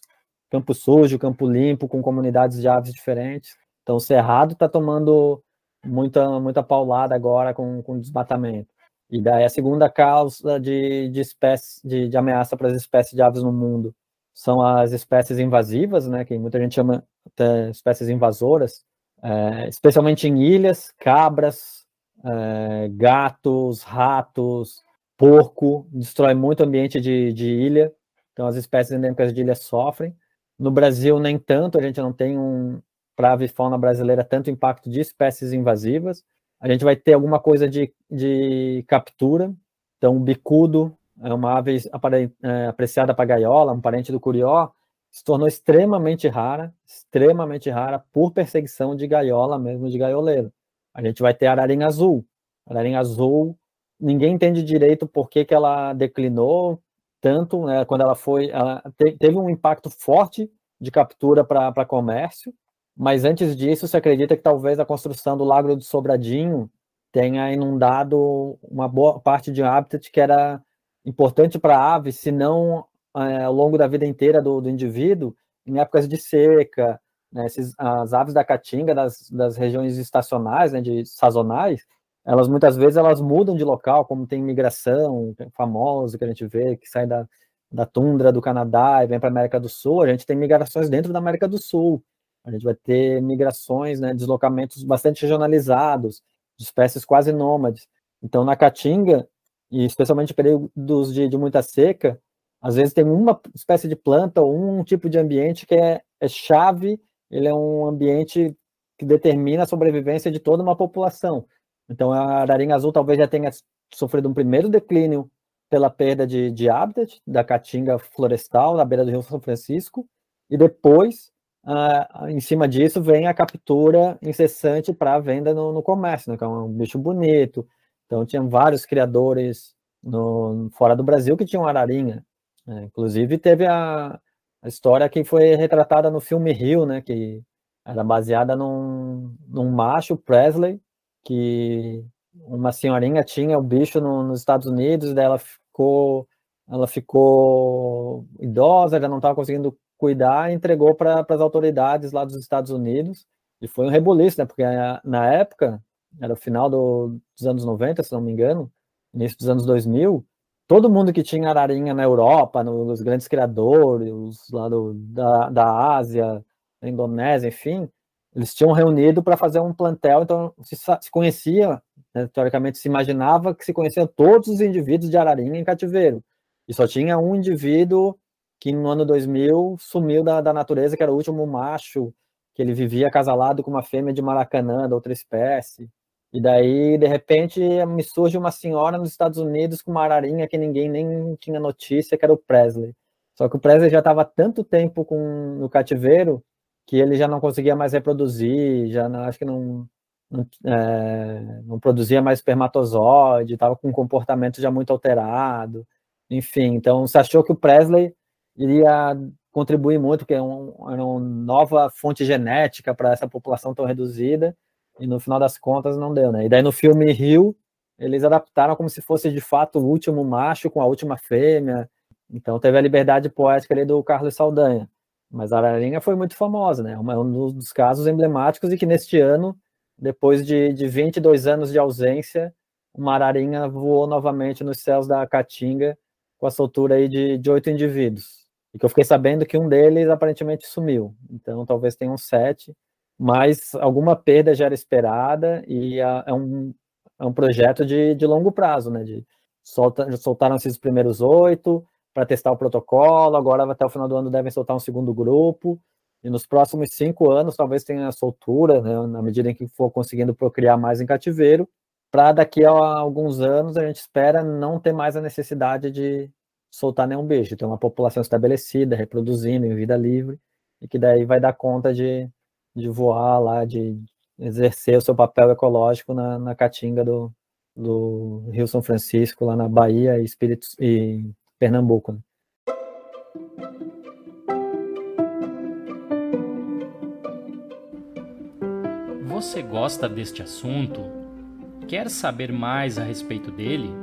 campo sujo, campo limpo, com comunidades de aves diferentes. Então, o Cerrado está tomando muita, muita paulada agora com, com desmatamento. E daí a segunda causa de, de, espécie, de, de ameaça para as espécies de aves no mundo são as espécies invasivas, né, que muita gente chama até espécies invasoras, é, especialmente em ilhas, cabras, é, gatos, ratos, porco, destrói muito o ambiente de, de ilha, então as espécies endêmicas de ilha sofrem. No Brasil, nem tanto, a gente não tem um, para a avifauna brasileira tanto impacto de espécies invasivas. A gente vai ter alguma coisa de, de captura. Então, o bicudo é uma ave é, apreciada para gaiola, um parente do curió, se tornou extremamente rara, extremamente rara por perseguição de gaiola mesmo, de gaioleiro. A gente vai ter ararinha azul. Ararinha azul, ninguém entende direito por que, que ela declinou tanto, né, quando ela foi, ela te, teve um impacto forte de captura para comércio, mas antes disso, se acredita que talvez a construção do Lago do Sobradinho tenha inundado uma boa parte de um habitat que era importante para a ave, se não é, ao longo da vida inteira do, do indivíduo, em épocas de seca, né, esses, as aves da caatinga, das, das regiões estacionais, né, de sazonais, elas muitas vezes elas mudam de local, como tem migração famosa que a gente vê, que sai da, da tundra do Canadá e vem para a América do Sul, a gente tem migrações dentro da América do Sul, a gente vai ter migrações, né, deslocamentos bastante regionalizados, de espécies quase nômades. Então, na Caatinga, e especialmente em períodos de, de muita seca, às vezes tem uma espécie de planta ou um tipo de ambiente que é, é chave, ele é um ambiente que determina a sobrevivência de toda uma população. Então, a ararinha azul talvez já tenha sofrido um primeiro declínio pela perda de, de habitat da caatinga florestal na beira do Rio São Francisco, e depois, uh, em cima disso, vem a captura incessante para venda no, no comércio, né, que é um bicho bonito. Então, tinha vários criadores no, fora do Brasil que tinham ararinha. Né? Inclusive, teve a, a história que foi retratada no filme Rio, né, que era baseada num, num macho, Presley, que uma senhorinha tinha o bicho no, nos Estados Unidos, daí ela ficou, ela ficou idosa, já não estava conseguindo cuidar, entregou para as autoridades lá dos Estados Unidos, e foi um rebuliço, né, porque na época, era o final do, dos anos 90, se não me engano, início dos anos 2000, todo mundo que tinha ararinha na Europa, nos grandes criadores, lá do, da, da Ásia, da Indonésia, enfim, eles tinham reunido para fazer um plantel, então se, se conhecia, né, teoricamente se imaginava que se conheciam todos os indivíduos de ararinha em cativeiro, e só tinha um indivíduo que no ano 2000 sumiu da, da natureza, que era o último macho, que ele vivia acasalado com uma fêmea de Maracanã, da outra espécie, e daí, de repente, me surge uma senhora nos Estados Unidos com uma ararinha que ninguém nem tinha notícia, que era o Presley. Só que o Presley já estava tanto tempo com, no cativeiro que ele já não conseguia mais reproduzir, já não, acho que não, não, é, não produzia mais espermatozoide, estava com um comportamento já muito alterado, enfim. Então, se achou que o Presley iria contribuir muito, porque é um, era uma nova fonte genética para essa população tão reduzida, e no final das contas não deu, né? E daí no filme Rio, eles adaptaram como se fosse de fato o último macho com a última fêmea. Então teve a liberdade poética ali do Carlos Saldanha. Mas a Ararinha foi muito famosa, né? É um dos casos emblemáticos e que neste ano, depois de, de 22 anos de ausência, uma ararinha voou novamente nos céus da Caatinga com a soltura aí de oito indivíduos. E que eu fiquei sabendo que um deles aparentemente sumiu. Então talvez tenham sete mas alguma perda já era esperada e é um, é um projeto de, de longo prazo, né? De solta, soltaram esses primeiros oito para testar o protocolo, agora até o final do ano devem soltar um segundo grupo, e nos próximos cinco anos talvez tenha soltura, né, na medida em que for conseguindo procriar mais em cativeiro, para daqui a alguns anos a gente espera não ter mais a necessidade de soltar nenhum bicho, ter uma população estabelecida, reproduzindo em vida livre, e que daí vai dar conta de, de voar lá, de exercer o seu papel ecológico na, na caatinga do, do Rio São Francisco, lá na Bahia e, Espírito, e Pernambuco. Né? Você gosta deste assunto? Quer saber mais a respeito dele?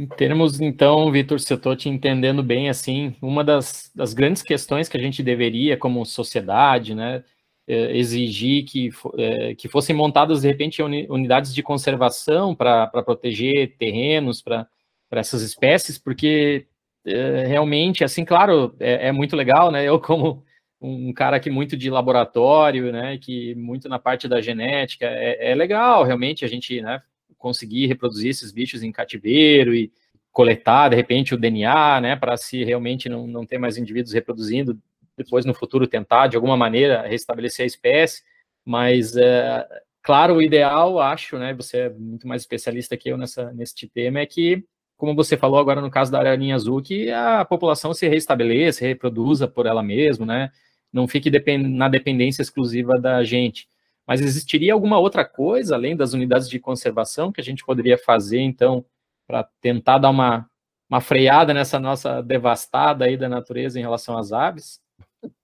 Em termos, então, Vitor, se eu estou te entendendo bem, assim, uma das, das grandes questões que a gente deveria, como sociedade, né, é, exigir que, é, que fossem montadas, de repente, unidades de conservação para proteger terrenos para essas espécies, porque é, realmente, assim, claro, é, é, muito legal, né? Eu, como um cara que muito de laboratório, né, que muito na parte da genética, é, é legal, realmente, a gente, né, conseguir reproduzir esses bichos em cativeiro e coletar, de repente, o DNA, né, para se realmente não, não ter mais indivíduos reproduzindo depois no futuro tentar de alguma maneira restabelecer a espécie, mas é, claro, o ideal, acho, né, você é muito mais especialista que eu nessa, nesse tema, é que, como você falou agora no caso da ararinha azul, que a população se restabeleça, reproduza por ela mesma, né, não fique na dependência exclusiva da gente. Mas existiria alguma outra coisa, além das unidades de conservação, que a gente poderia fazer, então, para tentar dar uma, uma freada nessa nossa devastada aí da natureza em relação às aves?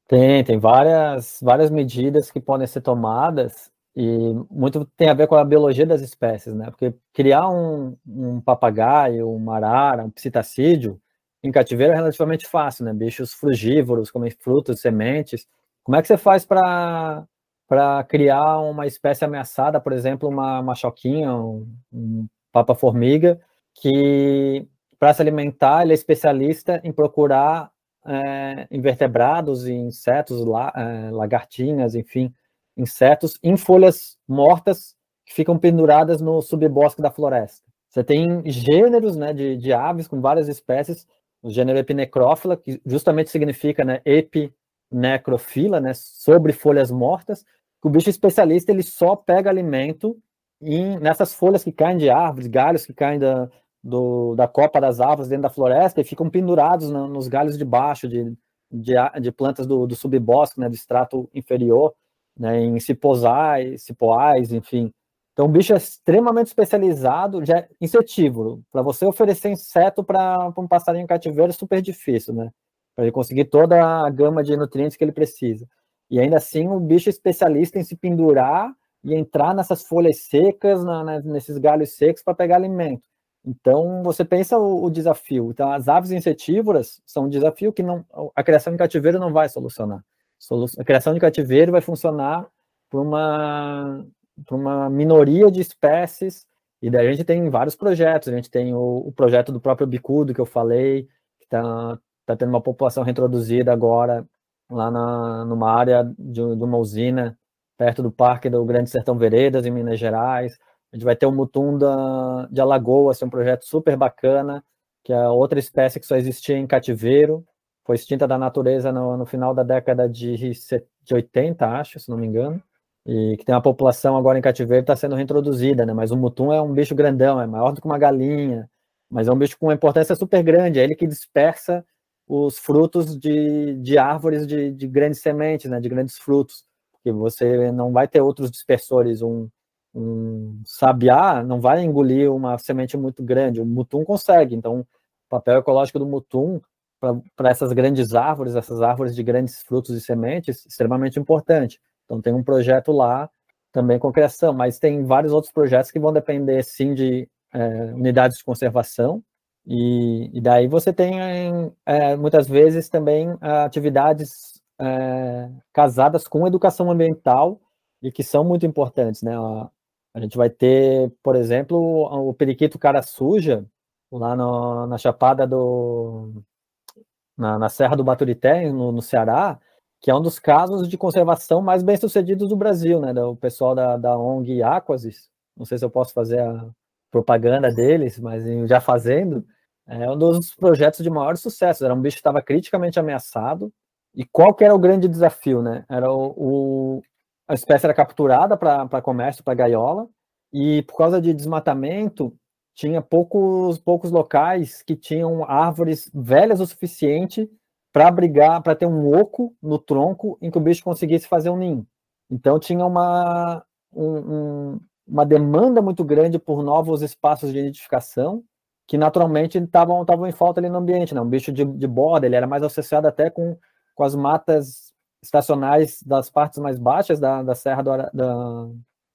Tem, tem várias, várias medidas que podem ser tomadas e muito tem a ver com a biologia das espécies, né? Porque criar um, um papagaio, uma arara, um psitacídeo, em cativeiro é relativamente fácil, né? Bichos frugívoros, comem frutas, sementes. Como é que você faz para para criar uma espécie ameaçada, por exemplo, uma, uma choquinha, um, um papa-formiga, que para se alimentar ele é especialista em procurar é, invertebrados, insetos, la, é, lagartinhas, enfim, insetos em folhas mortas que ficam penduradas no subbosque da floresta. Você tem gêneros né, de, de aves com várias espécies, o gênero Epinecrófila, que justamente significa né, epinecrofila, né, sobre folhas mortas, que o bicho especialista ele só pega alimento em, nessas folhas que caem de árvores, galhos que caem da, do, da copa das árvores dentro da floresta e ficam pendurados no, nos galhos de baixo de, de, de plantas do, do subbosque, né, do extrato inferior né, em ciposais, cipoais, enfim. Então, o bicho é extremamente especializado, já é insetívoro. Para você oferecer inseto para um passarinho cativeiro é super difícil, né? Para ele conseguir toda a gama de nutrientes que ele precisa. E ainda assim, o bicho é especialista em se pendurar e entrar nessas folhas secas, na, na, nesses galhos secos para pegar alimento. Então, você pensa o, o, desafio. Então, as aves insetívoras são um desafio que não, a criação em cativeiro não vai solucionar. A criação de cativeiro vai funcionar para uma, uma minoria de espécies, e daí a gente tem vários projetos, a gente tem o, o projeto do próprio bicudo, que eu falei, que está tá tendo uma população reintroduzida agora, lá na, numa área de, de uma usina, perto do Parque do Grande Sertão Veredas, em Minas Gerais, a gente vai ter o mutum da, de Alagoas, é um projeto super bacana, que é outra espécie que só existia em cativeiro, foi extinta da natureza no, no final da década de, de 80, acho, se não me engano, e que tem uma população agora em cativeiro está sendo reintroduzida, né? Mas o mutum é um bicho grandão, é maior do que uma galinha, mas é um bicho com uma importância super grande, é ele que dispersa os frutos de, de árvores de, de grandes sementes, né? De grandes frutos, porque você não vai ter outros dispersores, um, um sabiá não vai engolir uma semente muito grande, o mutum consegue, então o papel ecológico do mutum para essas grandes árvores, essas árvores de grandes frutos e sementes, extremamente importante. Então tem um projeto lá também com criação, mas tem vários outros projetos que vão depender sim de é, unidades de conservação, e, e, daí você tem é, muitas vezes também atividades é, casadas com educação ambiental e que são muito importantes, né? A, a gente vai ter, por exemplo, o periquito cara suja, lá no, na Chapada do, na, na Serra do Baturité, no, no, Ceará, que é um dos casos de conservação mais bem sucedidos do Brasil, né? O pessoal da, da ONG Aquasis, não sei se eu posso fazer a propaganda deles, mas já fazendo, é um dos projetos de maior sucesso. Era um bicho que estava criticamente ameaçado. E qual que era o grande desafio, né? Era o, o a espécie era capturada para comércio, para gaiola, e por causa de desmatamento, tinha poucos, poucos locais que tinham árvores velhas o suficiente para abrigar, para ter um oco no tronco em que o bicho conseguisse fazer um ninho. Então tinha uma, um, um, uma demanda muito grande por novos espaços de identificação que naturalmente estavam em falta ali no ambiente, né? Um bicho de, de borda, ele era mais associado até com, com as matas estacionais das partes mais baixas da, da serra do da,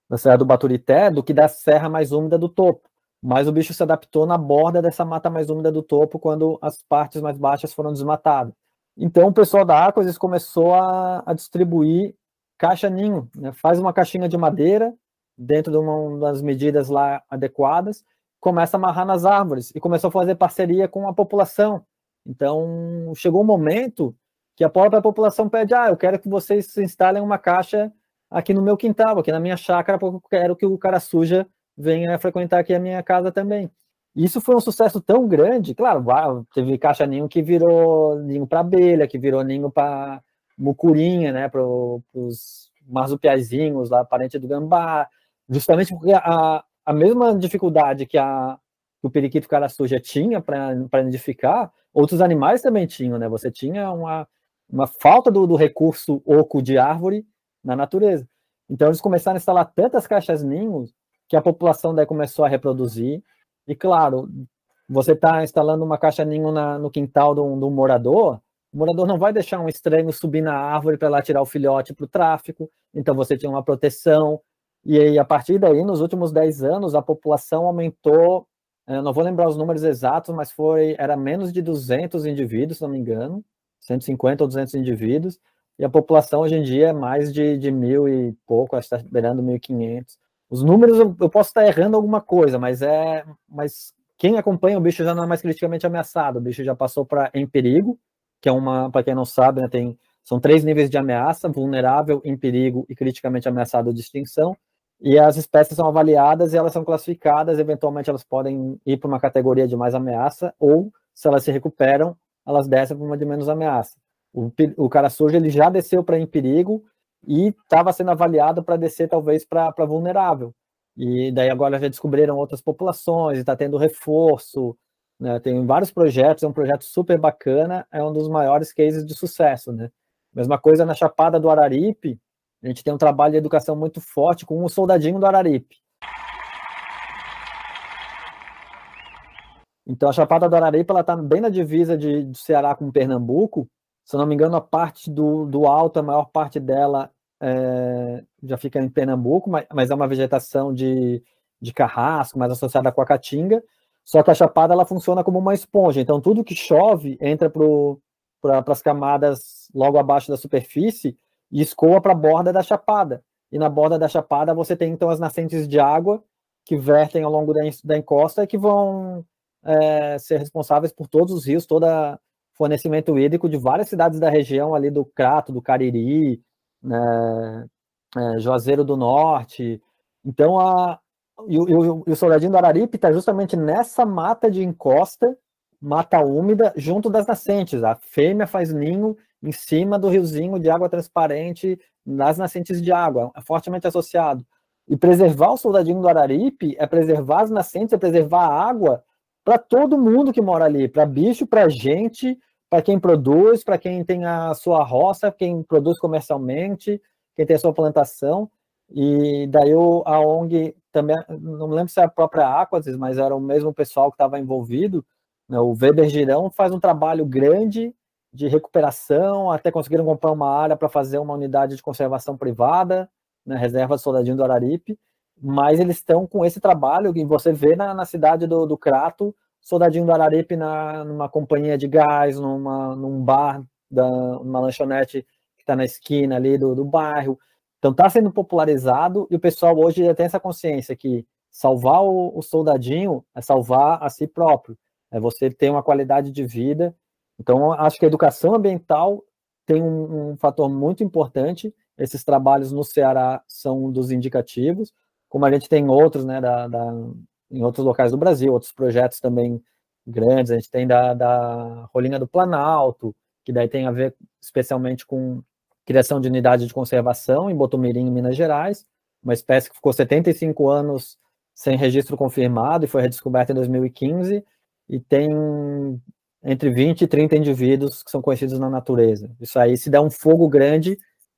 da serra do Baturité do que da serra mais úmida do topo mas o bicho se adaptou na borda dessa mata mais úmida do topo quando as partes mais baixas foram desmatadas. Então o pessoal da Aquasis começou a, a distribuir caixa ninho, né? faz uma caixinha de madeira dentro de uma das medidas lá adequadas, começa a amarrar nas árvores e começou a fazer parceria com a população. Então chegou um momento que a própria população pede, ah, eu quero que vocês instalem uma caixa aqui no meu quintal, aqui na minha chácara, porque eu quero que o cara suja venha frequentar aqui a minha casa também. Isso foi um sucesso tão grande, claro, teve caixa ninho que virou ninho para abelha, que virou ninho para mucurinha, né, para os marsupiazinhos lá, parente do gambá, justamente porque a, a mesma dificuldade que, a, que o periquito cara suja tinha para identificar, outros animais também tinham, né, você tinha uma, uma falta do, do recurso oco de árvore na natureza. Então eles começaram a instalar tantas caixas ninhos que a população daí começou a reproduzir. E claro, você está instalando uma caixa ninho na, no quintal de um, morador, o morador não vai deixar um estranho subir na árvore para lá tirar o filhote para o tráfico, então você tinha uma proteção. E a partir daí, nos últimos 10 anos, a população aumentou eu não vou lembrar os números exatos, mas foi era menos de 200 indivíduos, se não me engano, 150 ou 200 indivíduos, e a população hoje em dia é mais de, de mil e pouco, acho que está beirando 1.500. Os números eu, eu, posso estar errando alguma coisa, mas é, mas quem acompanha o bicho já não é mais criticamente ameaçado, o bicho já passou para em perigo, que é uma, para quem não sabe, né, tem são três níveis de ameaça: vulnerável, em perigo e criticamente ameaçado de extinção. E as espécies são avaliadas e elas são classificadas, eventualmente elas podem ir para uma categoria de mais ameaça, ou, se elas se recuperam, elas descem para uma de menos ameaça. O, o cara sujo ele já desceu para em perigo e estava sendo avaliado para descer talvez para vulnerável. E daí agora já descobriram outras populações, está tendo reforço, né? tem vários projetos, é um projeto super bacana, é um dos maiores cases de sucesso. Né? Mesma coisa na Chapada do Araripe, a gente tem um trabalho de educação muito forte com o soldadinho do Araripe. Então, a Chapada do Araripe está bem na divisa de, Ceará com Pernambuco. Se não me engano, a parte do, do alto, a maior parte dela é, já fica em Pernambuco, mas, mas, é uma vegetação de, de carrasco, mais associada com a caatinga. Só que a Chapada ela funciona como uma esponja. Então, tudo que chove entra para as camadas logo abaixo da superfície e escoa para a borda da chapada. E na borda da chapada você tem então as nascentes de água que vertem ao longo da, da encosta e que vão é, ser responsáveis por todos os rios, todo fornecimento hídrico de várias cidades da região ali do Crato, do Cariri, né, é, Juazeiro do Norte. Então, a, e, e, e o Soldadinho do Araripe está justamente nessa mata de encosta, mata úmida, junto das nascentes. A fêmea faz ninho em cima do riozinho de água transparente nas nascentes de água, é fortemente associado. E preservar o soldadinho do Araripe é preservar as nascentes, é preservar a água para todo mundo que mora ali, para bicho, para gente, para quem produz, para quem tem a sua roça, quem produz comercialmente, quem tem a sua plantação. E daí a ONG também, não lembro se é a própria Aquasis, mas era o mesmo pessoal que estava envolvido. Né, o Weber Girão faz um trabalho grande de recuperação, até conseguiram comprar uma área para fazer uma unidade de conservação privada, né, reserva Soldadinho do Araripe, mas eles estão com esse trabalho que você vê na, na cidade do, do Crato, Soldadinho do Araripe na, numa companhia de gás, numa, num bar, da, numa lanchonete que está na esquina ali do, do bairro. Então está sendo popularizado e o pessoal hoje já tem essa consciência que salvar o, o soldadinho é salvar a si próprio, é você ter uma qualidade de vida então, acho que a educação ambiental tem um, um, fator muito importante. Esses trabalhos no Ceará são um dos indicativos, como a gente tem outros, né, da, da, em outros locais do Brasil, outros projetos também grandes. A gente tem da, da Rolinha do Planalto, que daí tem a ver especialmente com criação de unidade de conservação em Botumirim, em Minas Gerais, uma espécie que ficou 75 anos sem registro confirmado e foi redescoberta em 2015 e tem entre 20 e 30 indivíduos que são conhecidos na natureza. Isso aí, se der um fogo grande,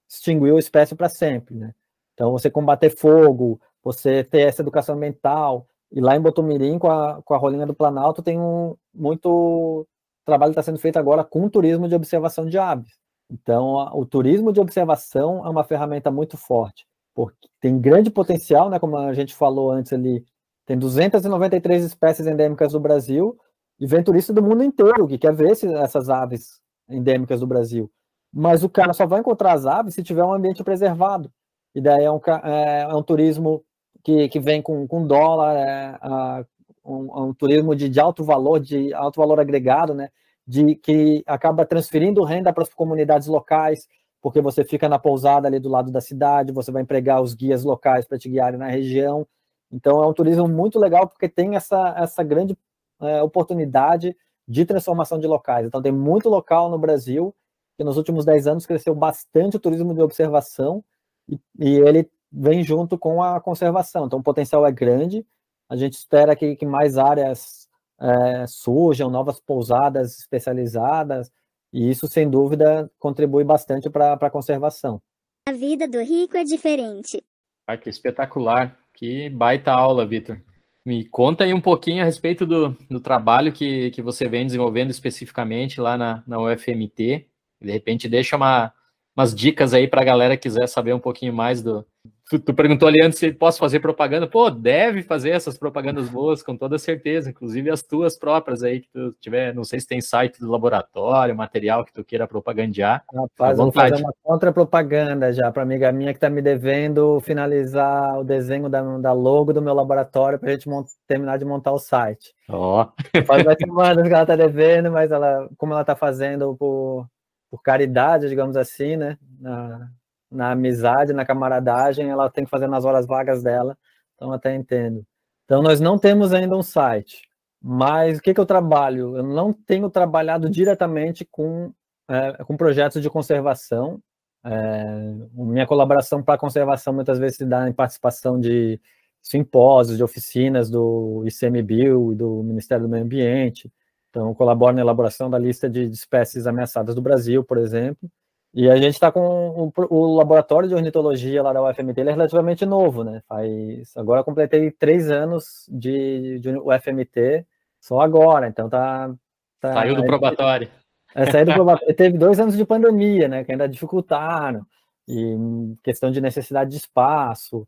extinguiu a espécie para sempre, né? Então, você combater fogo, você ter essa educação ambiental, e lá em Botumirim, com a, com a Rolinha do Planalto, tem um muito trabalho está sendo feito agora com turismo de observação de aves. Então, a, o turismo de observação é uma ferramenta muito forte, porque tem grande potencial, né, como a gente falou antes ali, tem 293 espécies endêmicas do Brasil, e vem turista do mundo inteiro que quer ver essas aves endêmicas do Brasil. Mas o cara só vai encontrar as aves se tiver um ambiente preservado. E daí é um, é, é um turismo que, que vem com, com dólar, é, um, é um, turismo de, de, alto valor, de alto valor agregado, né? De que acaba transferindo renda para as comunidades locais, porque você fica na pousada ali do lado da cidade, você vai empregar os guias locais para te guiarem na região. Então é um turismo muito legal porque tem essa, essa grande é, oportunidade de transformação de locais. Então, tem muito local no Brasil que nos últimos 10 anos cresceu bastante o turismo de observação e, e ele vem junto com a conservação. Então, o potencial é grande. A gente espera que, que mais áreas é, surjam, novas pousadas especializadas, e isso, sem dúvida, contribui bastante para a conservação. A vida do rico é diferente. Ah, que espetacular. Que baita aula, Vitor. Me conta aí um pouquinho a respeito do, do trabalho que, que você vem desenvolvendo especificamente lá na, na UFMT. De repente, deixa uma, umas dicas aí para a galera que quiser saber um pouquinho mais do. Tu, tu, perguntou ali antes se posso fazer propaganda. Pô, deve fazer essas propagandas boas, com toda certeza, inclusive as tuas próprias aí, que tu tiver, não sei se tem site do laboratório, material que tu queira propagandear. Rapaz, vou fazer uma contra-propaganda já para amiga minha que está me devendo finalizar o desenho da, da logo do meu laboratório para a gente terminar de montar o site. Ó. Oh. Faz mais semanas que ela está devendo, mas ela, como ela está fazendo por por caridade, digamos assim, né? Na, na amizade, na camaradagem, ela tem que fazer nas horas vagas dela. Então, até entendo. Então, nós não temos ainda um site. Mas o que, que eu trabalho? Eu não tenho trabalhado diretamente com, é, com projetos de conservação. É, minha colaboração para conservação muitas vezes se dá em participação de simpósios, de oficinas do ICMBio e do Ministério do Meio Ambiente. Então, colabora na elaboração da lista de, de espécies ameaçadas do Brasil, por exemplo. E a gente está com o, o, laboratório de ornitologia lá da UFMT, ele é relativamente novo, né? Faz, agora completei três anos de, de UFMT, só agora, então tá... tá saiu do probatório. É, saiu do [laughs] probatório. Teve dois anos de pandemia, né? Que ainda dificultaram. E questão de necessidade de espaço,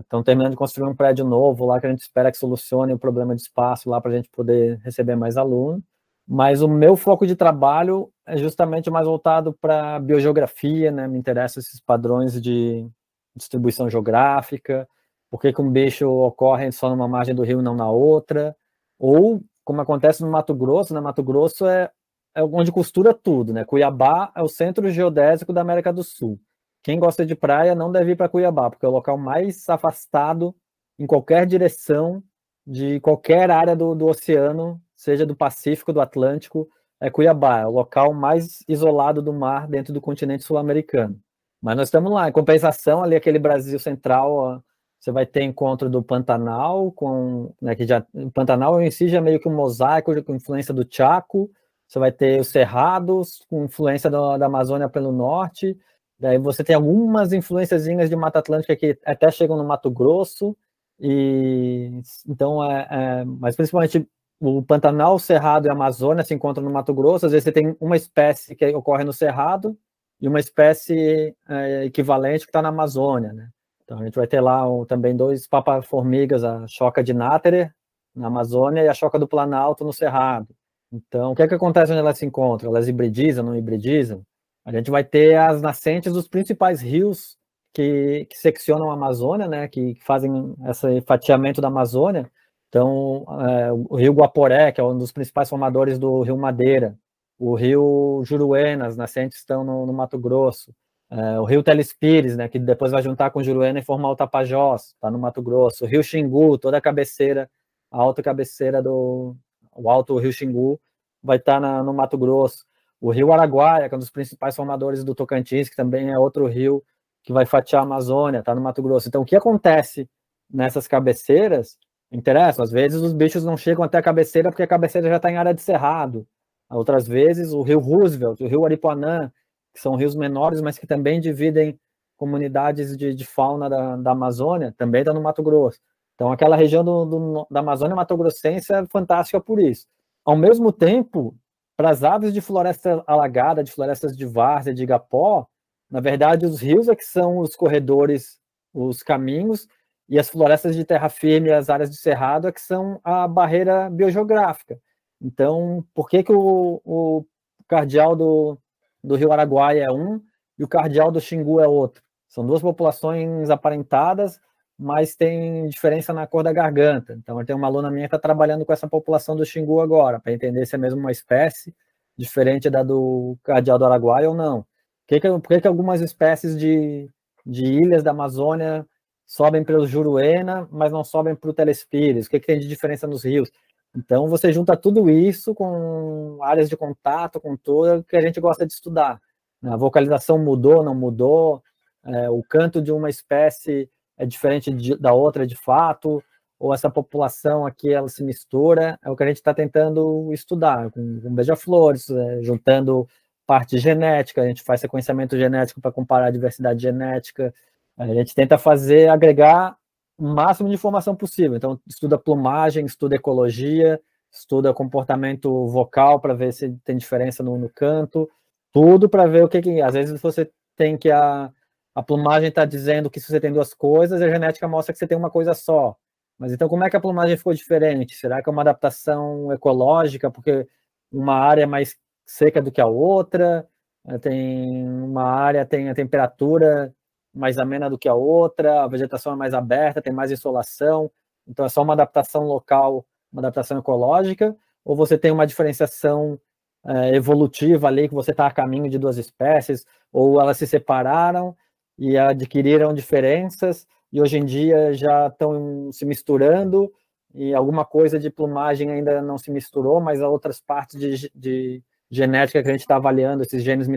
Estão é, terminando de construir um prédio novo lá que a gente espera que solucione o problema de espaço lá para a gente poder receber mais alunos. Mas o meu foco de trabalho é justamente mais voltado para biogeografia, né? Me interessam esses padrões de distribuição geográfica, por que, que um bicho ocorre só numa margem do rio e não na outra, ou como acontece no Mato Grosso, né? Mato Grosso é, é onde costura tudo, né? Cuiabá é o centro geodésico da América do Sul. Quem gosta de praia não deve ir para Cuiabá, porque é o local mais afastado em qualquer direção de qualquer área do, do oceano, seja do Pacífico, do Atlântico, é Cuiabá, é o local mais isolado do mar dentro do continente sul-americano. Mas nós estamos lá, em compensação, ali aquele Brasil central, você vai ter encontro do Pantanal, com, né, que já, o Pantanal em si já é meio que um mosaico com influência do Chaco, você vai ter os Cerrados, com influência da Amazônia pelo norte, Daí você tem algumas influências de Mata Atlântica que até chegam no Mato Grosso, e então é, é, mas principalmente o Pantanal, o Cerrado e a Amazônia se encontram no Mato Grosso. Às vezes você tem uma espécie que ocorre no Cerrado e uma espécie é, equivalente que está na Amazônia, né? Então a gente vai ter lá também dois papa-formigas, a choca de Náterer na Amazônia e a choca do Planalto no Cerrado. Então, o que é que acontece onde elas se encontram? Elas hibridizam, não hibridizam? A gente vai ter as nascentes dos principais rios que, que seccionam a Amazônia, né, que fazem esse fatiamento da Amazônia. Então, é, o rio Guaporé, que é um dos principais formadores do rio Madeira, o rio Juruena, as nascentes estão no, no Mato Grosso, é, o rio Telespires, né, que depois vai juntar com Juruena e formar o Tapajós, está no Mato Grosso, o rio Xingu, toda a cabeceira, a alta cabeceira do o alto rio Xingu vai estar tá no Mato Grosso. O rio Araguaia, que é um dos principais formadores do Tocantins, que também é outro rio que vai fatiar a Amazônia, está no Mato Grosso. Então, o que acontece nessas cabeceiras interessa. Às vezes os bichos não chegam até a cabeceira porque a cabeceira já está em área de cerrado. Outras vezes o rio Roosevelt, o rio Aripuanã, que são rios menores, mas que também dividem comunidades de, de fauna da, da Amazônia, também está no Mato Grosso. Então, aquela região do, do, da Amazônia Mato-Grossense é fantástica por isso. Ao mesmo tempo, para as aves de floresta alagada, de florestas de várzea, de igapó, na verdade, os rios é que são os corredores, os caminhos, e as florestas de terra firme, as áreas de cerrado, é que são a barreira biogeográfica. Então, por que, que o, o cardeal do, do rio Araguaia é um e o cardeal do Xingu é outro? São duas populações aparentadas, mas tem diferença na cor da garganta. Então, tem uma aluna minha que está trabalhando com essa população do Xingu agora, para entender se é mesmo uma espécie diferente da do cardeal do Araguaia ou não. Por que, que, que algumas espécies de, de ilhas da Amazônia sobem pelo Juruena, mas não sobem para o Telespires? O que, que tem de diferença nos rios? Então, você junta tudo isso com áreas de contato, com tudo que a gente gosta de estudar. A vocalização mudou, não mudou, é, o canto de uma espécie é diferente de, da outra de fato, ou essa população aqui ela se mistura, é o que a gente está tentando estudar, com, com beija-flores, é, juntando parte genética, a gente faz sequenciamento genético para comparar a diversidade genética, a gente tenta fazer, agregar o máximo de informação possível, então estuda plumagem, estuda ecologia, estuda comportamento vocal para ver se tem diferença no, no canto, tudo para ver o que, que. Às vezes você tem que. A, a plumagem está dizendo que você tem duas coisas, a genética mostra que você tem uma coisa só. Mas então, como é que a plumagem ficou diferente? Será que é uma adaptação ecológica, porque uma área é mais seca do que a outra? Eh, tem uma área tem a temperatura mais amena do que a outra, a vegetação é mais aberta, tem mais insolação. Então, é só uma adaptação local, uma adaptação ecológica? Ou você tem uma diferenciação é, evolutiva ali, que você está a caminho de duas espécies, ou elas se separaram e adquiriram diferenças, e hoje em dia já estão se misturando, e alguma coisa de plumagem ainda não se misturou, mas há outras partes de, de genética que a gente está avaliando, esses genes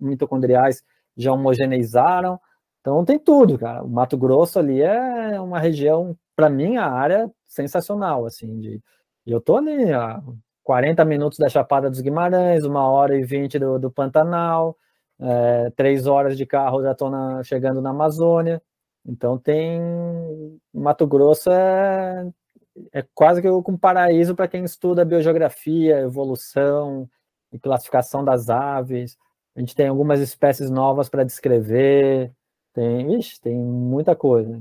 mitocondriais já homogeneizaram. Então tem tudo, cara. O Mato Grosso ali é uma região, para mim, a área sensacional, assim, de eu tô ali a 40 minutos da Chapada dos Guimarães, uma hora e vinte do, do Pantanal, é, três horas de carro já estou chegando na Amazônia. Então tem Mato Grosso é, é quase que um paraíso para quem estuda biogeografia, evolução e classificação das aves. A gente tem algumas espécies novas para descrever. Tem, ixi, tem muita coisa.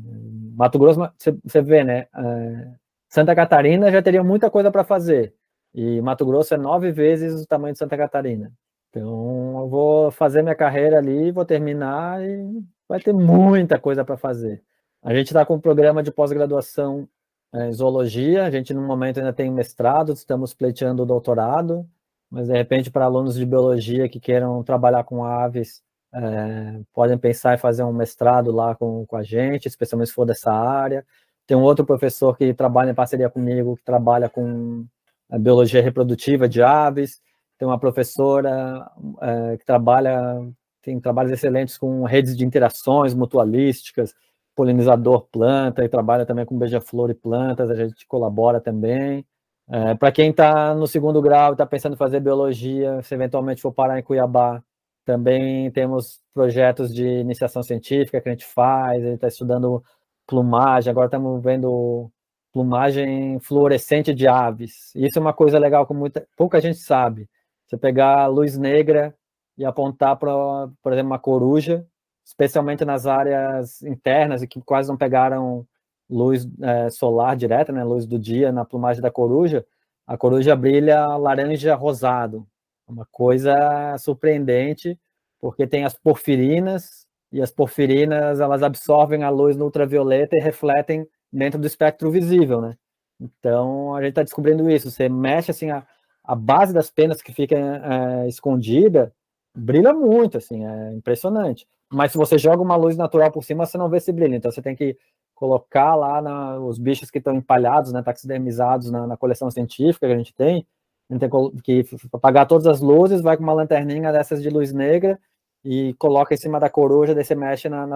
Mato Grosso, você vê, né? É, Santa Catarina já teria muita coisa para fazer. E Mato Grosso é nove vezes o tamanho de Santa Catarina. Então, eu vou fazer minha carreira ali, vou terminar e vai ter muita coisa para fazer. A gente está com um programa de pós-graduação em zoologia, a gente no momento ainda tem mestrado, estamos pleiteando o doutorado, mas de repente para alunos de biologia que queiram trabalhar com aves, é, podem pensar em fazer um mestrado lá com, com a gente, especialmente se for dessa área. Tem um outro professor que trabalha em parceria comigo, que trabalha com a biologia reprodutiva de aves, tem uma professora é, que trabalha, tem trabalhos excelentes com redes de interações mutualísticas, polinizador planta, e trabalha também com beija-flor e plantas, a gente colabora também. É, Para quem está no segundo grau e está pensando em fazer biologia, se eventualmente for parar em Cuiabá, também temos projetos de iniciação científica que a gente faz, ele está estudando plumagem, agora estamos vendo plumagem fluorescente de aves. Isso é uma coisa legal que muita, pouca gente sabe. Você pegar a luz negra e apontar para, por exemplo, uma coruja, especialmente nas áreas internas e que quase não pegaram luz é, solar direta, né, luz do dia na plumagem da coruja, a coruja brilha laranja rosado. Uma coisa surpreendente, porque tem as porfirinas, e as porfirinas elas absorvem a luz ultravioleta e refletem dentro do espectro visível, né? Então a gente está descobrindo isso. Você mexe assim a, a base das penas que fica é, escondida brilha muito, assim, é impressionante. Mas se você joga uma luz natural por cima, você não vê esse brilho. Então você tem que colocar lá na, os bichos que estão empalhados, né, taxidermizados na, na, coleção científica que a gente tem. A gente tem que apagar todas as luzes, vai com uma lanterninha dessas de luz negra e coloca em cima da coruja, daí você mexe na,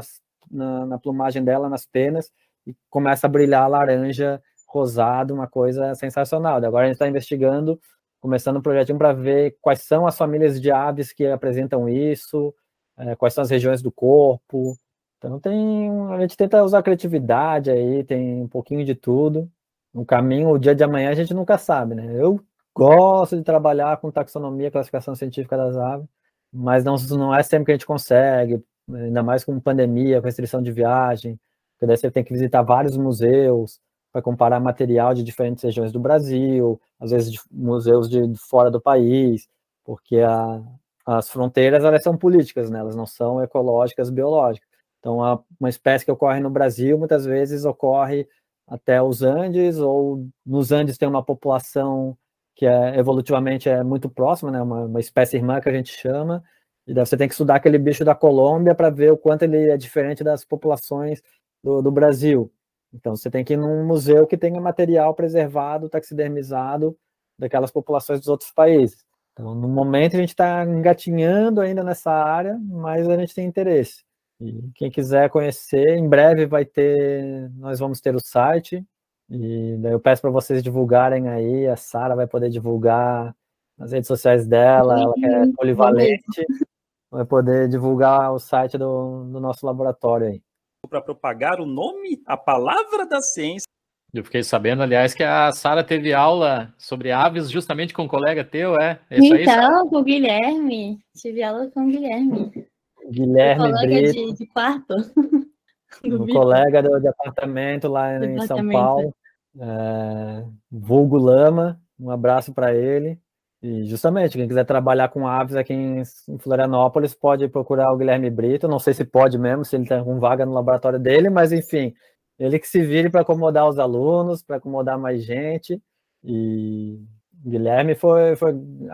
na, na plumagem dela, nas penas, e começa a brilhar laranja, rosado, uma coisa sensacional. Agora a gente está investigando, começando um projetinho para ver quais são as famílias de aves que apresentam isso, é, quais são as regiões do corpo. Então tem, a gente tenta usar criatividade aí, tem um pouquinho de tudo. No caminho, o dia de amanhã a gente nunca sabe, né? Eu gosto de trabalhar com taxonomia, classificação científica das aves, mas não, não é sempre que a gente consegue, ainda mais com pandemia, com restrição de viagem, porque daí você tem que visitar vários museus para comparar material de diferentes regiões do Brasil, às vezes de museus de, fora do país, porque a, as fronteiras elas são políticas, né? elas não são ecológicas, biológicas. Então, uma espécie que ocorre no Brasil, muitas vezes ocorre até os Andes, ou nos Andes tem uma população que é, evolutivamente é muito próxima, né? uma, uma espécie irmã que a gente chama, e daí você tem que estudar aquele bicho da Colômbia para ver o quanto ele é diferente das populações do, do Brasil. Então, você tem que ir num museu que tenha material preservado, taxidermizado daquelas populações dos outros países. Então, no momento, a gente está engatinhando ainda nessa área, mas a gente tem interesse. E quem quiser conhecer, em breve vai ter, nós vamos ter o site, e daí eu peço para vocês divulgarem aí, a Sara vai poder divulgar nas redes sociais dela, ela é polivalente, vai poder divulgar o site do, do nosso laboratório aí para propagar o nome, a palavra da ciência. Eu fiquei sabendo, aliás, que a Sara teve aula sobre aves justamente com um colega teu, é? é isso então, aí, com o Guilherme. Tive aula com o Guilherme. Guilherme colega de, de, quarto. um colega do departamento lá departamento. em São Paulo. É, vulgo Lama, um abraço para ele. E justamente, quem quiser trabalhar com aves aqui em Florianópolis pode procurar o Guilherme Brito. Não sei se pode mesmo, se ele tem com vaga no laboratório dele, mas enfim, ele que se vire para acomodar os alunos, para acomodar mais gente. E Guilherme foi, foi,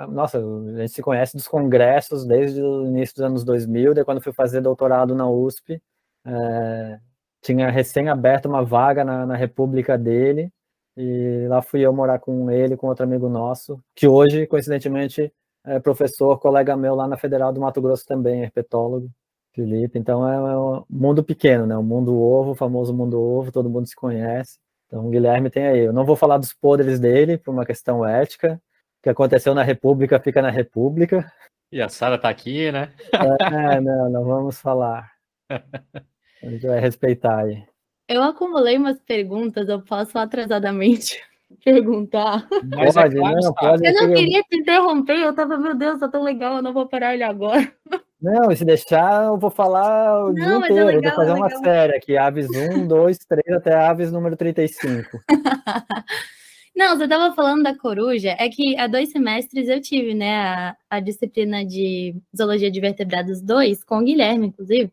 nossa, a gente se conhece dos congressos desde o início dos anos 2000, daí quando fui fazer doutorado na USP, é, tinha recém aberto uma vaga na, na república dele, e lá fui eu morar com ele, com outro amigo nosso, que hoje, coincidentemente, é professor, colega meu lá na Federal do Mato Grosso também, herpetólogo. Felipe. Então é um mundo pequeno, né? O mundo ovo, o famoso mundo ovo, todo mundo se conhece. Então o Guilherme tem aí. Eu não vou falar dos podres dele por uma questão ética. O que aconteceu na República fica na República. E a Sara está aqui, né? é, não, não vamos falar. [laughs] A gente vai respeitar aí. Eu acumulei umas perguntas, eu posso atrasadamente [laughs] perguntar. Mas é pode, é claro, não, pode. Eu não queria te interromper, eu tava, meu Deus, tá tão legal, eu não vou parar ele agora. Não, se deixar, eu vou falar o não, dia é inteiro. É legal, vou fazer é uma série aqui, Aves 1, 2, 3, até Aves número 35. [laughs] não, você estava falando da coruja, é que há dois semestres eu tive, né, a, a disciplina de Zoologia de Vertebrados 2, com o Guilherme, inclusive.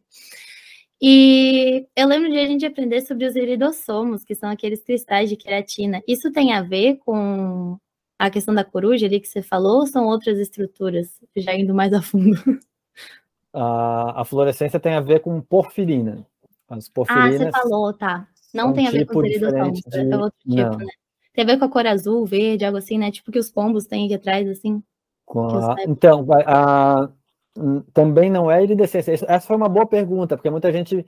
E eu lembro de a gente aprender sobre os iridossomos, que são aqueles cristais de queratina. Isso tem a ver com a questão da coruja ali que você falou, ou são outras estruturas, já indo mais a fundo? [laughs] a, a fluorescência tem a ver com porfirina. As porfirinas. Ah, você falou, tá. Não tem a ver com seridossoma, de... é outro tipo, Não. né? Tem a ver com a cor azul, verde, algo assim, né? Tipo que os pombos têm aqui atrás, assim. A... Então, a, também não é iridescência. Essa foi uma boa pergunta, porque muita gente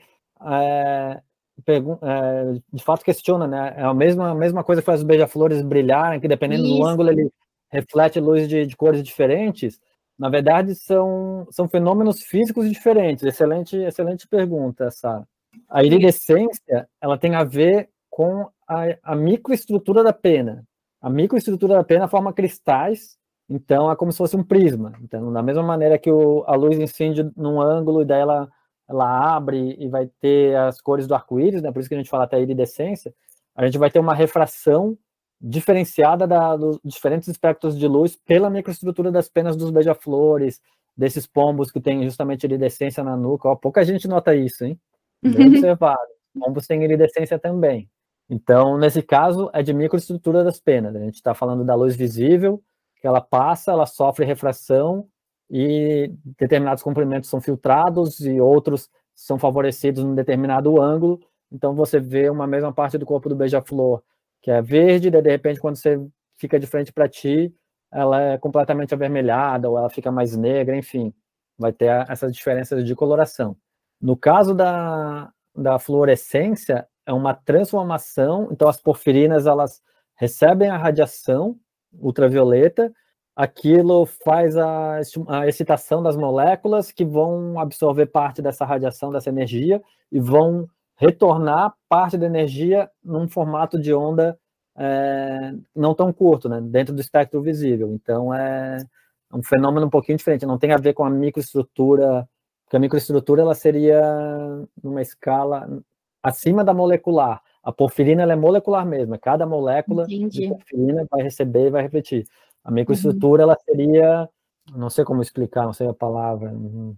é, pergun é, de fato questiona, né? É a mesma, a mesma coisa que faz os beija-flores brilharem, que dependendo Isso. do ângulo ele reflete luz de, de cores diferentes. Na verdade, são, são fenômenos físicos diferentes. Excelente, excelente pergunta, Sara. A iridescência, ela tem a ver com a, a microestrutura da pena. A microestrutura da pena forma cristais, então é como se fosse um prisma. Então, da mesma maneira que o, a luz incide num ângulo e daí ela, ela abre e vai ter as cores do arco-íris, né? por isso que a gente fala até iridescência, a gente vai ter uma refração diferenciada da, dos diferentes espectros de luz pela microestrutura das penas dos beija-flores, desses pombos que têm justamente iridescência na nuca. Ó, pouca gente nota isso, hein? [laughs] Bem observado. Pombos têm iridescência também. Então, nesse caso, é de microestrutura das penas. A gente está falando da luz visível, que ela passa, ela sofre refração e determinados comprimentos são filtrados e outros são favorecidos num determinado ângulo. Então, você vê uma mesma parte do corpo do beija-flor que é verde, de repente quando você fica de frente para ti, ela é completamente avermelhada ou ela fica mais negra, enfim, vai ter essas diferenças de coloração. No caso da, da fluorescência, é uma transformação, então as porfirinas elas recebem a radiação ultravioleta, aquilo faz a, a excitação das moléculas que vão absorver parte dessa radiação, dessa energia, e vão retornar parte da energia num formato de onda é, não tão curto, né, dentro do espectro visível. Então, é um fenômeno um pouquinho diferente, não tem a ver com a microestrutura, porque a microestrutura ela seria numa escala acima da molecular. A porfirina é molecular mesmo, é cada molécula Entendi. de porfirina vai receber e vai refletir. A microestrutura uhum. ela seria, não sei como explicar, não sei a palavra, uhum.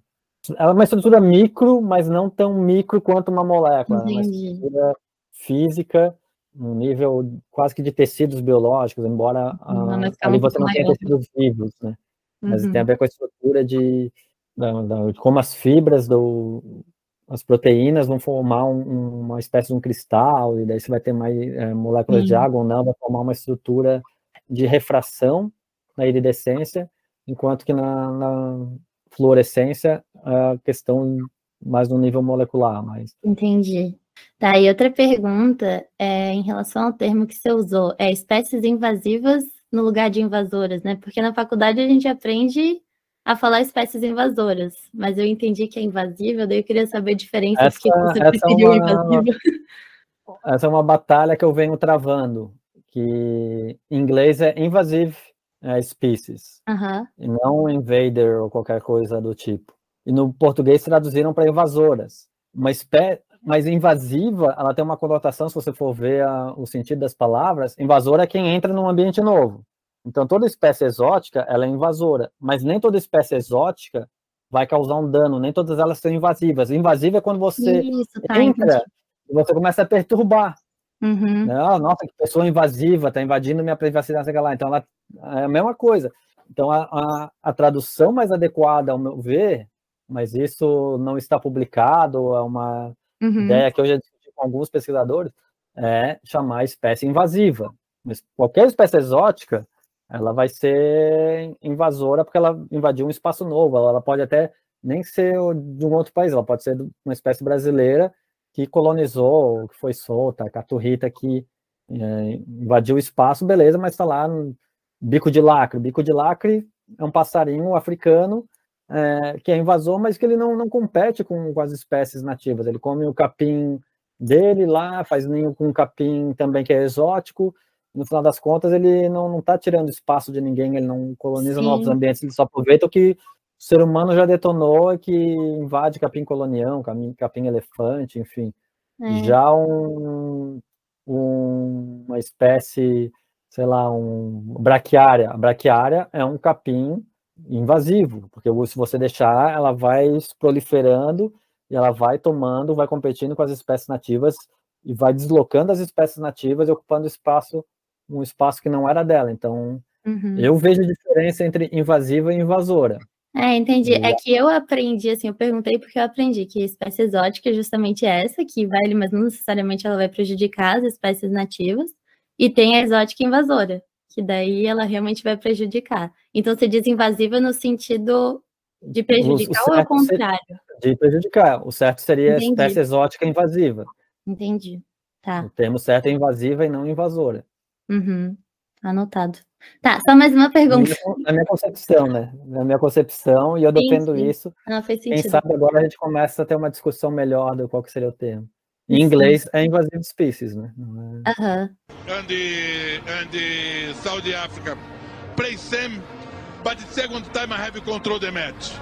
Ela é uma estrutura micro, mas não tão micro quanto uma molécula. Entendi. É uma estrutura física, um nível quase que de tecidos biológicos, embora não, ali você não tenha tecidos vivos, né? Mas uhum. tem a ver com a estrutura de, da, da, de como as fibras do, as proteínas vão formar um, uma espécie de um cristal, e daí você vai ter mais é, moléculas uhum. de água ou não, vai formar uma estrutura de refração na iridescência, enquanto que na, na fluorescência, a questão mais no nível molecular. Mas... Entendi. Tá, e outra pergunta é em relação ao termo que você usou, é espécies invasivas no lugar de invasoras, né? Porque na faculdade a gente aprende a falar espécies invasoras, mas eu entendi que é invasiva, daí eu queria saber a diferença essa, que você preferiu é uma... invasiva. [laughs] essa é uma batalha que eu venho travando, que em inglês é invasive é, species, Aham. e não invader ou qualquer coisa do tipo. E no português traduziram para invasoras. Uma espé mas invasiva, ela tem uma conotação, se você for ver a, o sentido das palavras, invasora é quem entra num ambiente novo. Então, toda espécie exótica, ela é invasora, mas nem toda espécie exótica vai causar um dano, nem todas elas são invasivas. Invasiva é quando você Isso, tá, entra entendi. e você começa a perturbar. Uhum. Né? Ah, nossa, que pessoa invasiva, está invadindo minha privacidade, sei lá. Então, ela, é a mesma coisa. Então, a, a, a tradução mais adequada, ao meu ver, mas isso não está publicado, é uma Uhum. ideia que eu já discuti com alguns pesquisadores, é chamar espécie invasiva. Mas qualquer espécie exótica, ela vai ser invasora porque ela invadiu um espaço novo. Ela, pode até nem ser de um outro país, ela pode ser uma espécie brasileira que colonizou, que foi solta, caturrita que é, invadiu o espaço, beleza, mas está lá no bico de lacre. Bico de lacre é um passarinho africano é, que é invasor, mas que ele não, não compete com, com as espécies nativas. Ele come o capim dele lá, faz ninho com capim também que é exótico. No final das contas, ele não está tirando espaço de ninguém, ele não coloniza Sim. novos ambientes, ele só aproveita o que o ser humano já detonou, que invade capim colonião, capim, capim elefante, enfim. É. Já um, um- uma espécie, sei lá, um braquiária. A braquiária é um capim invasivo, porque se você deixar, ela vai proliferando e ela vai tomando, vai competindo com as espécies nativas e vai deslocando as espécies nativas e ocupando espaço, um espaço que não era dela. Então, Uhum. eu vejo diferença entre invasiva e invasora. É, entendi. É que eu aprendi, assim, eu perguntei porque eu aprendi que a espécie exótica é justamente essa, que vai, mas não necessariamente ela vai prejudicar as espécies nativas, e tem a exótica invasora, que daí ela realmente vai prejudicar. Então você diz invasiva no sentido de prejudicar ou ao seria- contrário? De prejudicar. O certo seria Entendi. espécie exótica invasiva. Entendi. Tá. O termo certo é invasiva e não invasora. Uhum. Anotado. Tá, só mais uma pergunta. na minha concepção, né? Na minha concepção, e eu defendo isso. Ah, faz Quem sentido. sabe agora a gente começa a ter uma discussão melhor do qual que seria o termo. Em inglês é invasive species, né? Não é- Aham. and the and the Saudi Africa play same, but the second time I have control the match.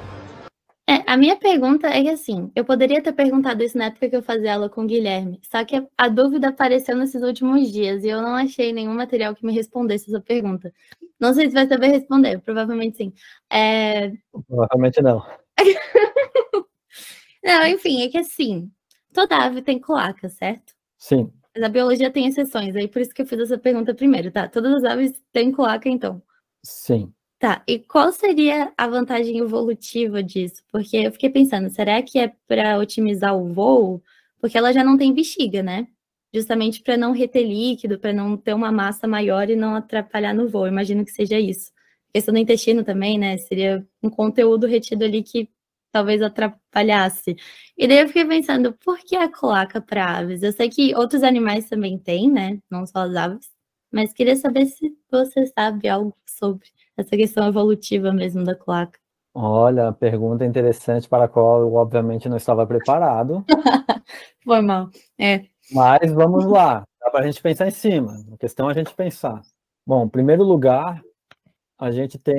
É, a minha pergunta é que assim, eu poderia ter perguntado isso na época que eu fazia aula com o Guilherme, só que a dúvida apareceu nesses últimos dias e eu não achei nenhum material que me respondesse essa pergunta. Não sei se vai saber responder, provavelmente sim. É, Provavelmente não. [laughs] Não, enfim, é que assim, toda ave tem cloaca, certo? Sim. Mas a biologia tem exceções, aí por isso que eu fiz essa pergunta primeiro, tá? Todas as aves têm cloaca, então. Sim. Tá, e qual seria a vantagem evolutiva disso? Porque eu fiquei pensando, será que é para otimizar o voo? Porque ela já não tem bexiga, né? Justamente para não reter líquido, para não ter uma massa maior e não atrapalhar no voo. Imagino que seja isso. Questão do intestino também, né? Seria um conteúdo retido ali que talvez atrapalhasse. E daí eu fiquei pensando, por que a cloaca para aves? Eu sei que outros animais também têm, né? Não só as aves. Mas queria saber se você sabe algo sobre essa questão evolutiva mesmo da cloaca. Olha, pergunta interessante para a qual eu obviamente não estava preparado. [laughs] Foi mal. É. Mas vamos lá, dá para a gente pensar em cima. A questão é a gente pensar. Bom, em primeiro lugar, a gente tem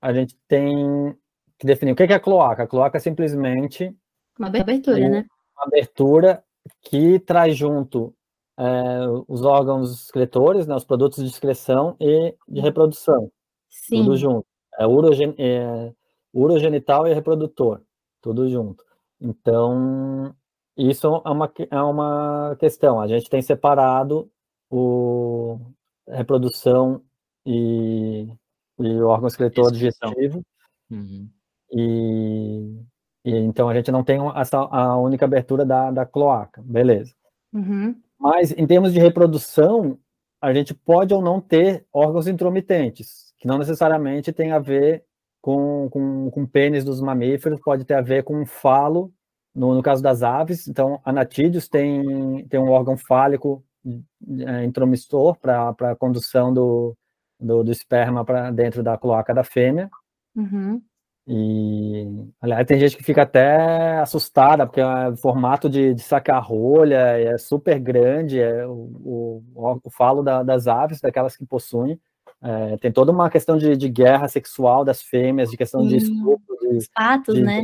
a gente tem que definir o que é a cloaca. A cloaca é simplesmente Uma abertura, né? uma abertura que traz junto é, os órgãos excretores, né, os produtos de excreção e de reprodução, Sim. tudo junto. É, urogen, é urogenital e reprodutor, tudo junto. Então, isso é uma, é uma questão. A gente tem separado o reprodução e, e o órgão excretor digestivo Uhum. e, e então a gente não tem essa, a única abertura da, da cloaca, beleza. Uhum. Mas em termos de reprodução, a gente pode ou não ter órgãos intromitentes, que não necessariamente tem a ver com, com, com pênis dos mamíferos, pode ter a ver com falo, no, no caso das aves. Então, anatídeos tem, tem um órgão fálico é, intromissor para a condução do, do, do esperma para dentro da cloaca da fêmea. Uhum. E, aliás, tem gente que fica até assustada, porque é o formato de, de sacar rolha é super grande, é o, o, o falo da, das aves, daquelas que possuem, é, tem toda uma questão de, de, guerra sexual das fêmeas, de questão de estupro, de, Os patos, de, né?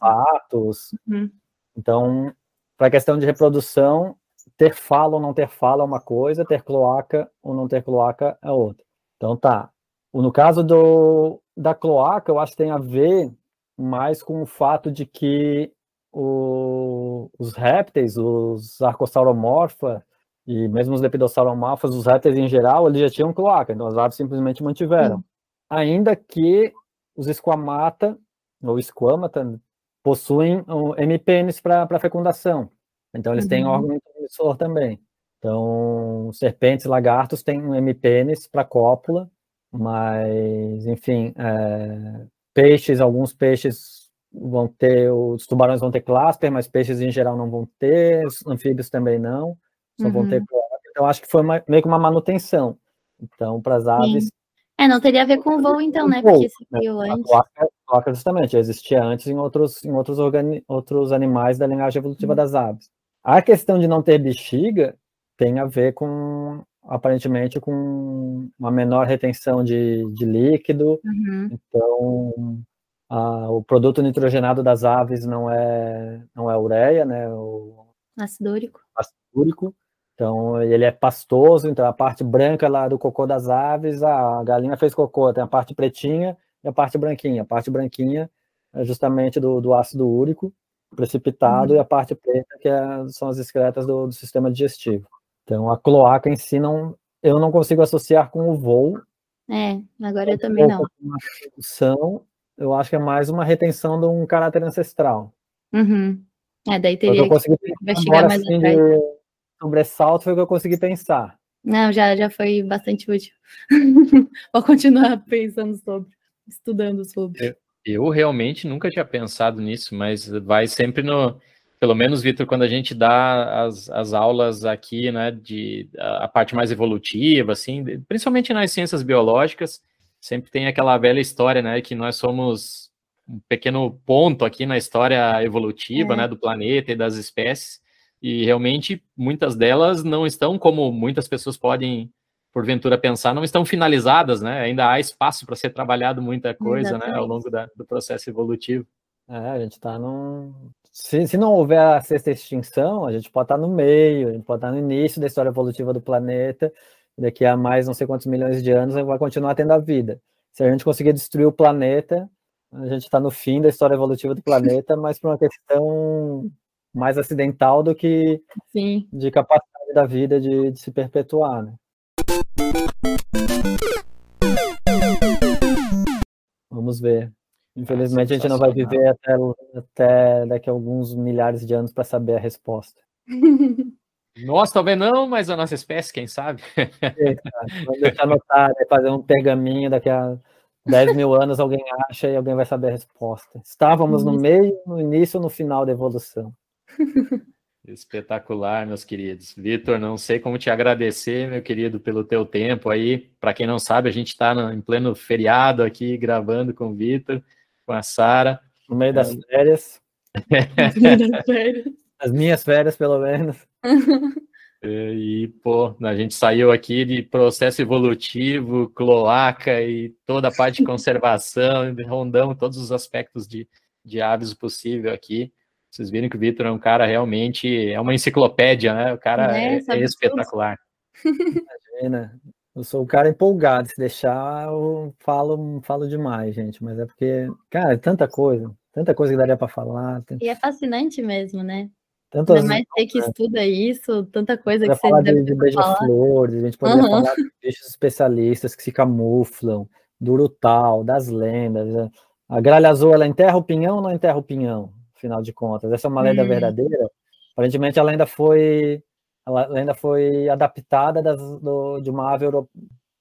patos. Uhum. Então, para a questão de reprodução, ter falo ou não ter falo é uma coisa, ter cloaca ou não ter cloaca é outra. Então, tá. No caso do, da cloaca, eu acho que tem a ver mais com o fato de que o, os répteis, os arcosauromorfa e mesmo os lepidossauromorfos, os répteis em geral, eles já tinham cloaca, então as aves simplesmente mantiveram. Sim. Ainda que os esquamata, ou esquamata, possuem um MPNs para fecundação. Então eles uhum. têm órgão transmissor também. Então, serpentes, lagartos têm um MPNs para cópula, mas, enfim, é, peixes, alguns peixes vão ter, os tubarões vão ter clasper, mas peixes em geral não vão ter, os anfíbios também não, só uhum. vão ter cloaca. Então, acho que foi uma, meio que uma manutenção. Então, para as aves. Sim. É, não teria a ver com o voo, então, né? Porque se criou né? antes. A cloaca, a cloaca, justamente, existia antes em outros, em outros, organi outros animais da linhagem evolutiva uhum. das aves. A questão de não ter bexiga tem a ver com aparentemente com uma menor retenção de, de líquido. Uhum. Então, a, o produto nitrogenado das aves não é não é ureia, né? O ácido úrico. Ácido úrico. Então, ele é pastoso, então a parte branca lá do cocô das aves, a galinha fez cocô, tem a parte pretinha e a parte branquinha. A parte branquinha é justamente do, do ácido úrico precipitado uhum. e a parte preta que é, são as excretas do, do sistema digestivo. Então, a cloaca em si, não, eu não consigo associar com o voo. É, agora eu também não. Uma redução, eu acho que é mais uma retenção de um caráter ancestral. Uhum. É, daí teria eu consegui que investigar mais assim, atrás. De sobressalto foi o que eu consegui pensar. Não, já, já foi bastante útil. [laughs] Vou continuar pensando sobre, estudando sobre. Eu, eu realmente nunca tinha pensado nisso, mas vai sempre no pelo menos, Vitor, quando a gente dá as, as aulas aqui, né, de a, a, parte mais evolutiva, assim, principalmente nas ciências biológicas, sempre tem aquela velha história, né, que nós somos um pequeno ponto aqui na história evolutiva, é. né, do planeta e das espécies, e realmente muitas delas não estão, como muitas pessoas podem, porventura, pensar, não estão finalizadas, né, ainda há espaço para ser trabalhado muita coisa, Exatamente. né, ao longo da, do processo evolutivo. É, a gente está num, se, se não houver a sexta extinção, a gente pode estar no meio, a gente pode estar no início da história evolutiva do planeta, daqui a mais não sei quantos milhões de anos vai continuar tendo a vida. Se a gente conseguir destruir o planeta, a gente está no fim da história evolutiva do planeta, [laughs] mas por uma questão mais acidental do que Sim. de capacidade da vida de, de se perpetuar. Né? Vamos ver. Infelizmente, a gente não vai viver até, até daqui a alguns milhares de anos para saber a resposta. [laughs] Nós talvez não, mas a nossa espécie, quem sabe? É, Vamos deixar anotar, né? fazer um pergaminho daqui a 10 mil anos, alguém acha e alguém vai saber a resposta. Estávamos no meio, no início ou no final da evolução. [laughs] Espetacular, meus queridos. Vitor, não sei como te agradecer, meu querido, pelo teu tempo aí. Para quem não sabe, a gente está em pleno feriado aqui, gravando com o Vitor com a Sara. No meio das férias. [laughs] As minhas férias, pelo menos. [laughs] E, pô, a gente saiu aqui de processo evolutivo, cloaca e toda a parte de [laughs] conservação, rondamos todos os aspectos de, de aves possível aqui. Vocês viram que o Vitor é um cara realmente, é uma enciclopédia, né? O cara é, é, é espetacular. Imagina, eu sou o cara empolgado, se deixar eu falo, falo demais, gente, mas é porque, cara, é tanta coisa, tanta coisa que daria para falar. E é fascinante mesmo, né? Tantas, Ainda mais ter que estuda isso, tanta coisa que você falar de, de beija-flores, a gente poderia uhum. falar de bichos especialistas que se camuflam, do Urutau, das lendas. Né? A gralha azul, ela enterra o pinhão ou não enterra o pinhão, afinal de contas? Essa é uma lenda hum. verdadeira? Aparentemente a lenda foi ela ainda foi adaptada das, do, de uma ave euro,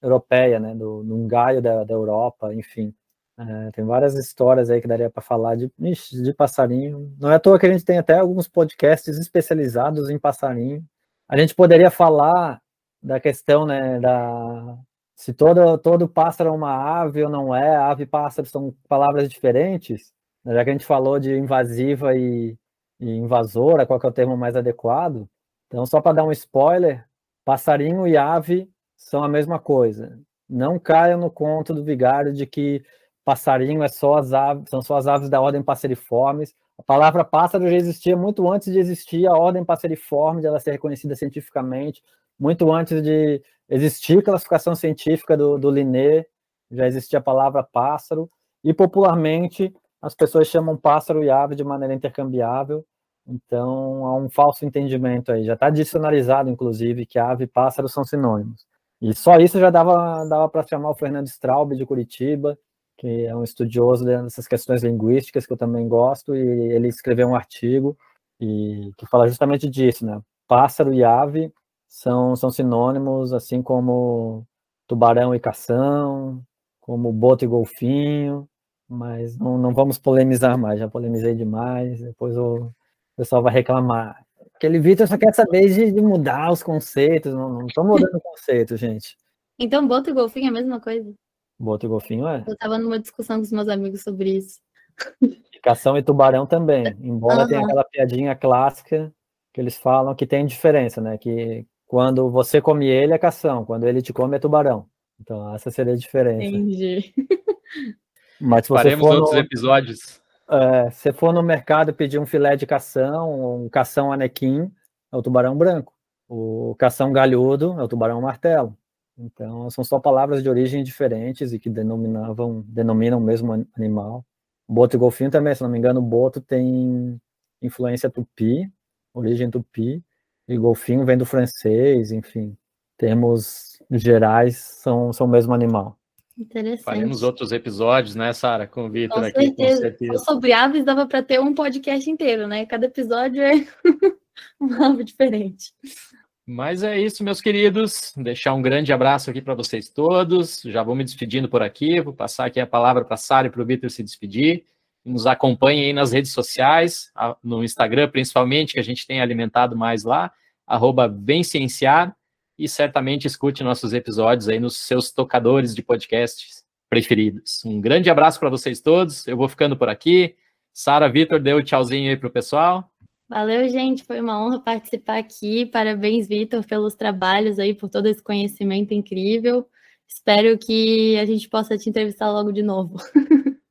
europeia, né, do, um gaio da, da Europa, enfim. É, tem várias histórias aí que daria para falar de, de passarinho. Não é à toa que a gente tem até alguns podcasts especializados em passarinho. A gente poderia falar da questão né, da, se todo, todo pássaro é uma ave ou não é, ave e pássaro são palavras diferentes, né? já que a gente falou de invasiva e, e invasora, qual é o termo mais adequado, então só para dar um spoiler, passarinho e ave são a mesma coisa. Não caiam no conto do vigário de que passarinho é só as aves, são só as aves da ordem passeriformes. A palavra pássaro já existia muito antes de existir a ordem passeriforme, de ela ser reconhecida cientificamente, muito antes de existir classificação científica do, do Linné, já existia a palavra pássaro, e popularmente as pessoas chamam pássaro e ave de maneira intercambiável, então há um falso entendimento aí, já está dicionarizado, inclusive, que ave e pássaro são sinônimos. E só isso já dava, dava para chamar o Fernando Straub de Curitiba, que é um estudioso dessas questões linguísticas que eu também gosto, e ele escreveu um artigo e que fala justamente disso, né? Pássaro e ave são, são sinônimos, assim como tubarão e cação, como boto e golfinho, mas não, não vamos polemizar mais, já polemizei demais, depois o pessoal vai reclamar. Aquele Vitor só quer saber de, de, mudar os conceitos, não estou mudando o conceito, gente. Então, boto e golfinho é a mesma coisa? Boto e golfinho é. Eu estava numa discussão com os meus amigos sobre isso. Cação e tubarão também, embora uhum. tenha aquela piadinha clássica que eles falam que tem diferença, né? Que quando você come ele é cação, quando ele te come é tubarão. Então, essa seria a diferença. Entendi. Mas se você Faremos for outros no, episódios. É, se for no mercado pedir um filé de cação, um cação anequim, é o tubarão branco. O cação galhudo é o tubarão martelo. Então, são só palavras de origem diferentes e que denominavam, denominam o mesmo animal. Boto e golfinho também, se não me engano, boto tem influência tupi, origem tupi, e golfinho vem do francês, enfim, termos gerais são, são o mesmo animal. Interessante. Faremos outros episódios, né, Sara, com o Vitor aqui, certeza. com certeza. Sobre aves dava para ter um podcast inteiro, né? Cada episódio é [laughs] uma ave diferente. Mas é isso, meus queridos. Deixar um grande abraço aqui para vocês todos. Já vou me despedindo por aqui. Vou passar aqui a palavra para a Sara e para o Vitor se despedir. Nos acompanhem aí nas redes sociais, no Instagram principalmente, que a gente tem alimentado mais lá, arroba e certamente escute nossos episódios aí nos seus tocadores de podcasts preferidos. Um grande abraço para vocês todos. Eu vou ficando por aqui. Sara, Vitor, dê um tchauzinho aí para o pessoal. Valeu, gente. Foi uma honra participar aqui. Parabéns, Vitor, pelos trabalhos aí, por todo esse conhecimento incrível. Espero que a gente possa te entrevistar logo de novo. [laughs]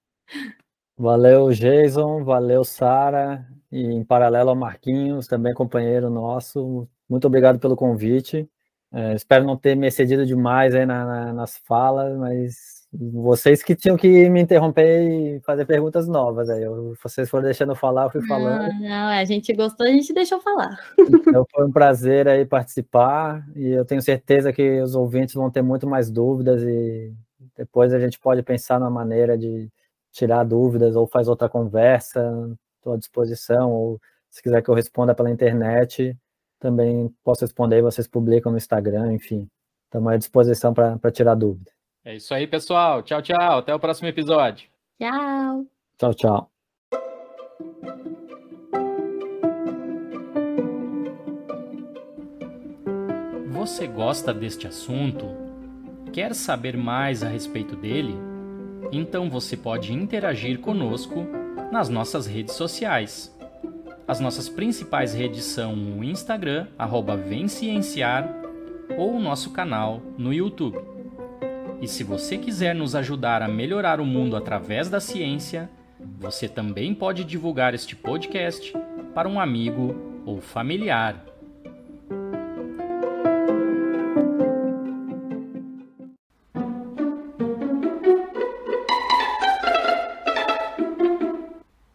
Valeu, Jason. Valeu, Sara. E em paralelo ao Marquinhos, também companheiro nosso. Muito obrigado pelo convite. É, espero não ter me excedido demais aí na, na, nas falas, mas vocês que tinham que me interromper e fazer perguntas novas aí. Eu, vocês foram deixando eu falar, eu fui falando. Não, não, a gente gostou, a gente deixou falar. Então foi um prazer aí participar e eu tenho certeza que os ouvintes vão ter muito mais dúvidas e depois a gente pode pensar na maneira de tirar dúvidas ou faz outra conversa, estou à disposição, ou se quiser que eu responda pela internet, também posso responder, vocês publicam no Instagram, enfim, estamos à disposição para tirar dúvida. É isso aí, pessoal. Tchau, tchau. Até o próximo episódio. Tchau. Tchau, tchau. Você gosta deste assunto? Quer saber mais a respeito dele? Então você pode interagir conosco nas nossas redes sociais. As nossas principais redes são o Instagram, arroba ou o nosso canal no YouTube. E se você quiser nos ajudar a melhorar o mundo através da ciência, você também pode divulgar este podcast para um amigo ou familiar.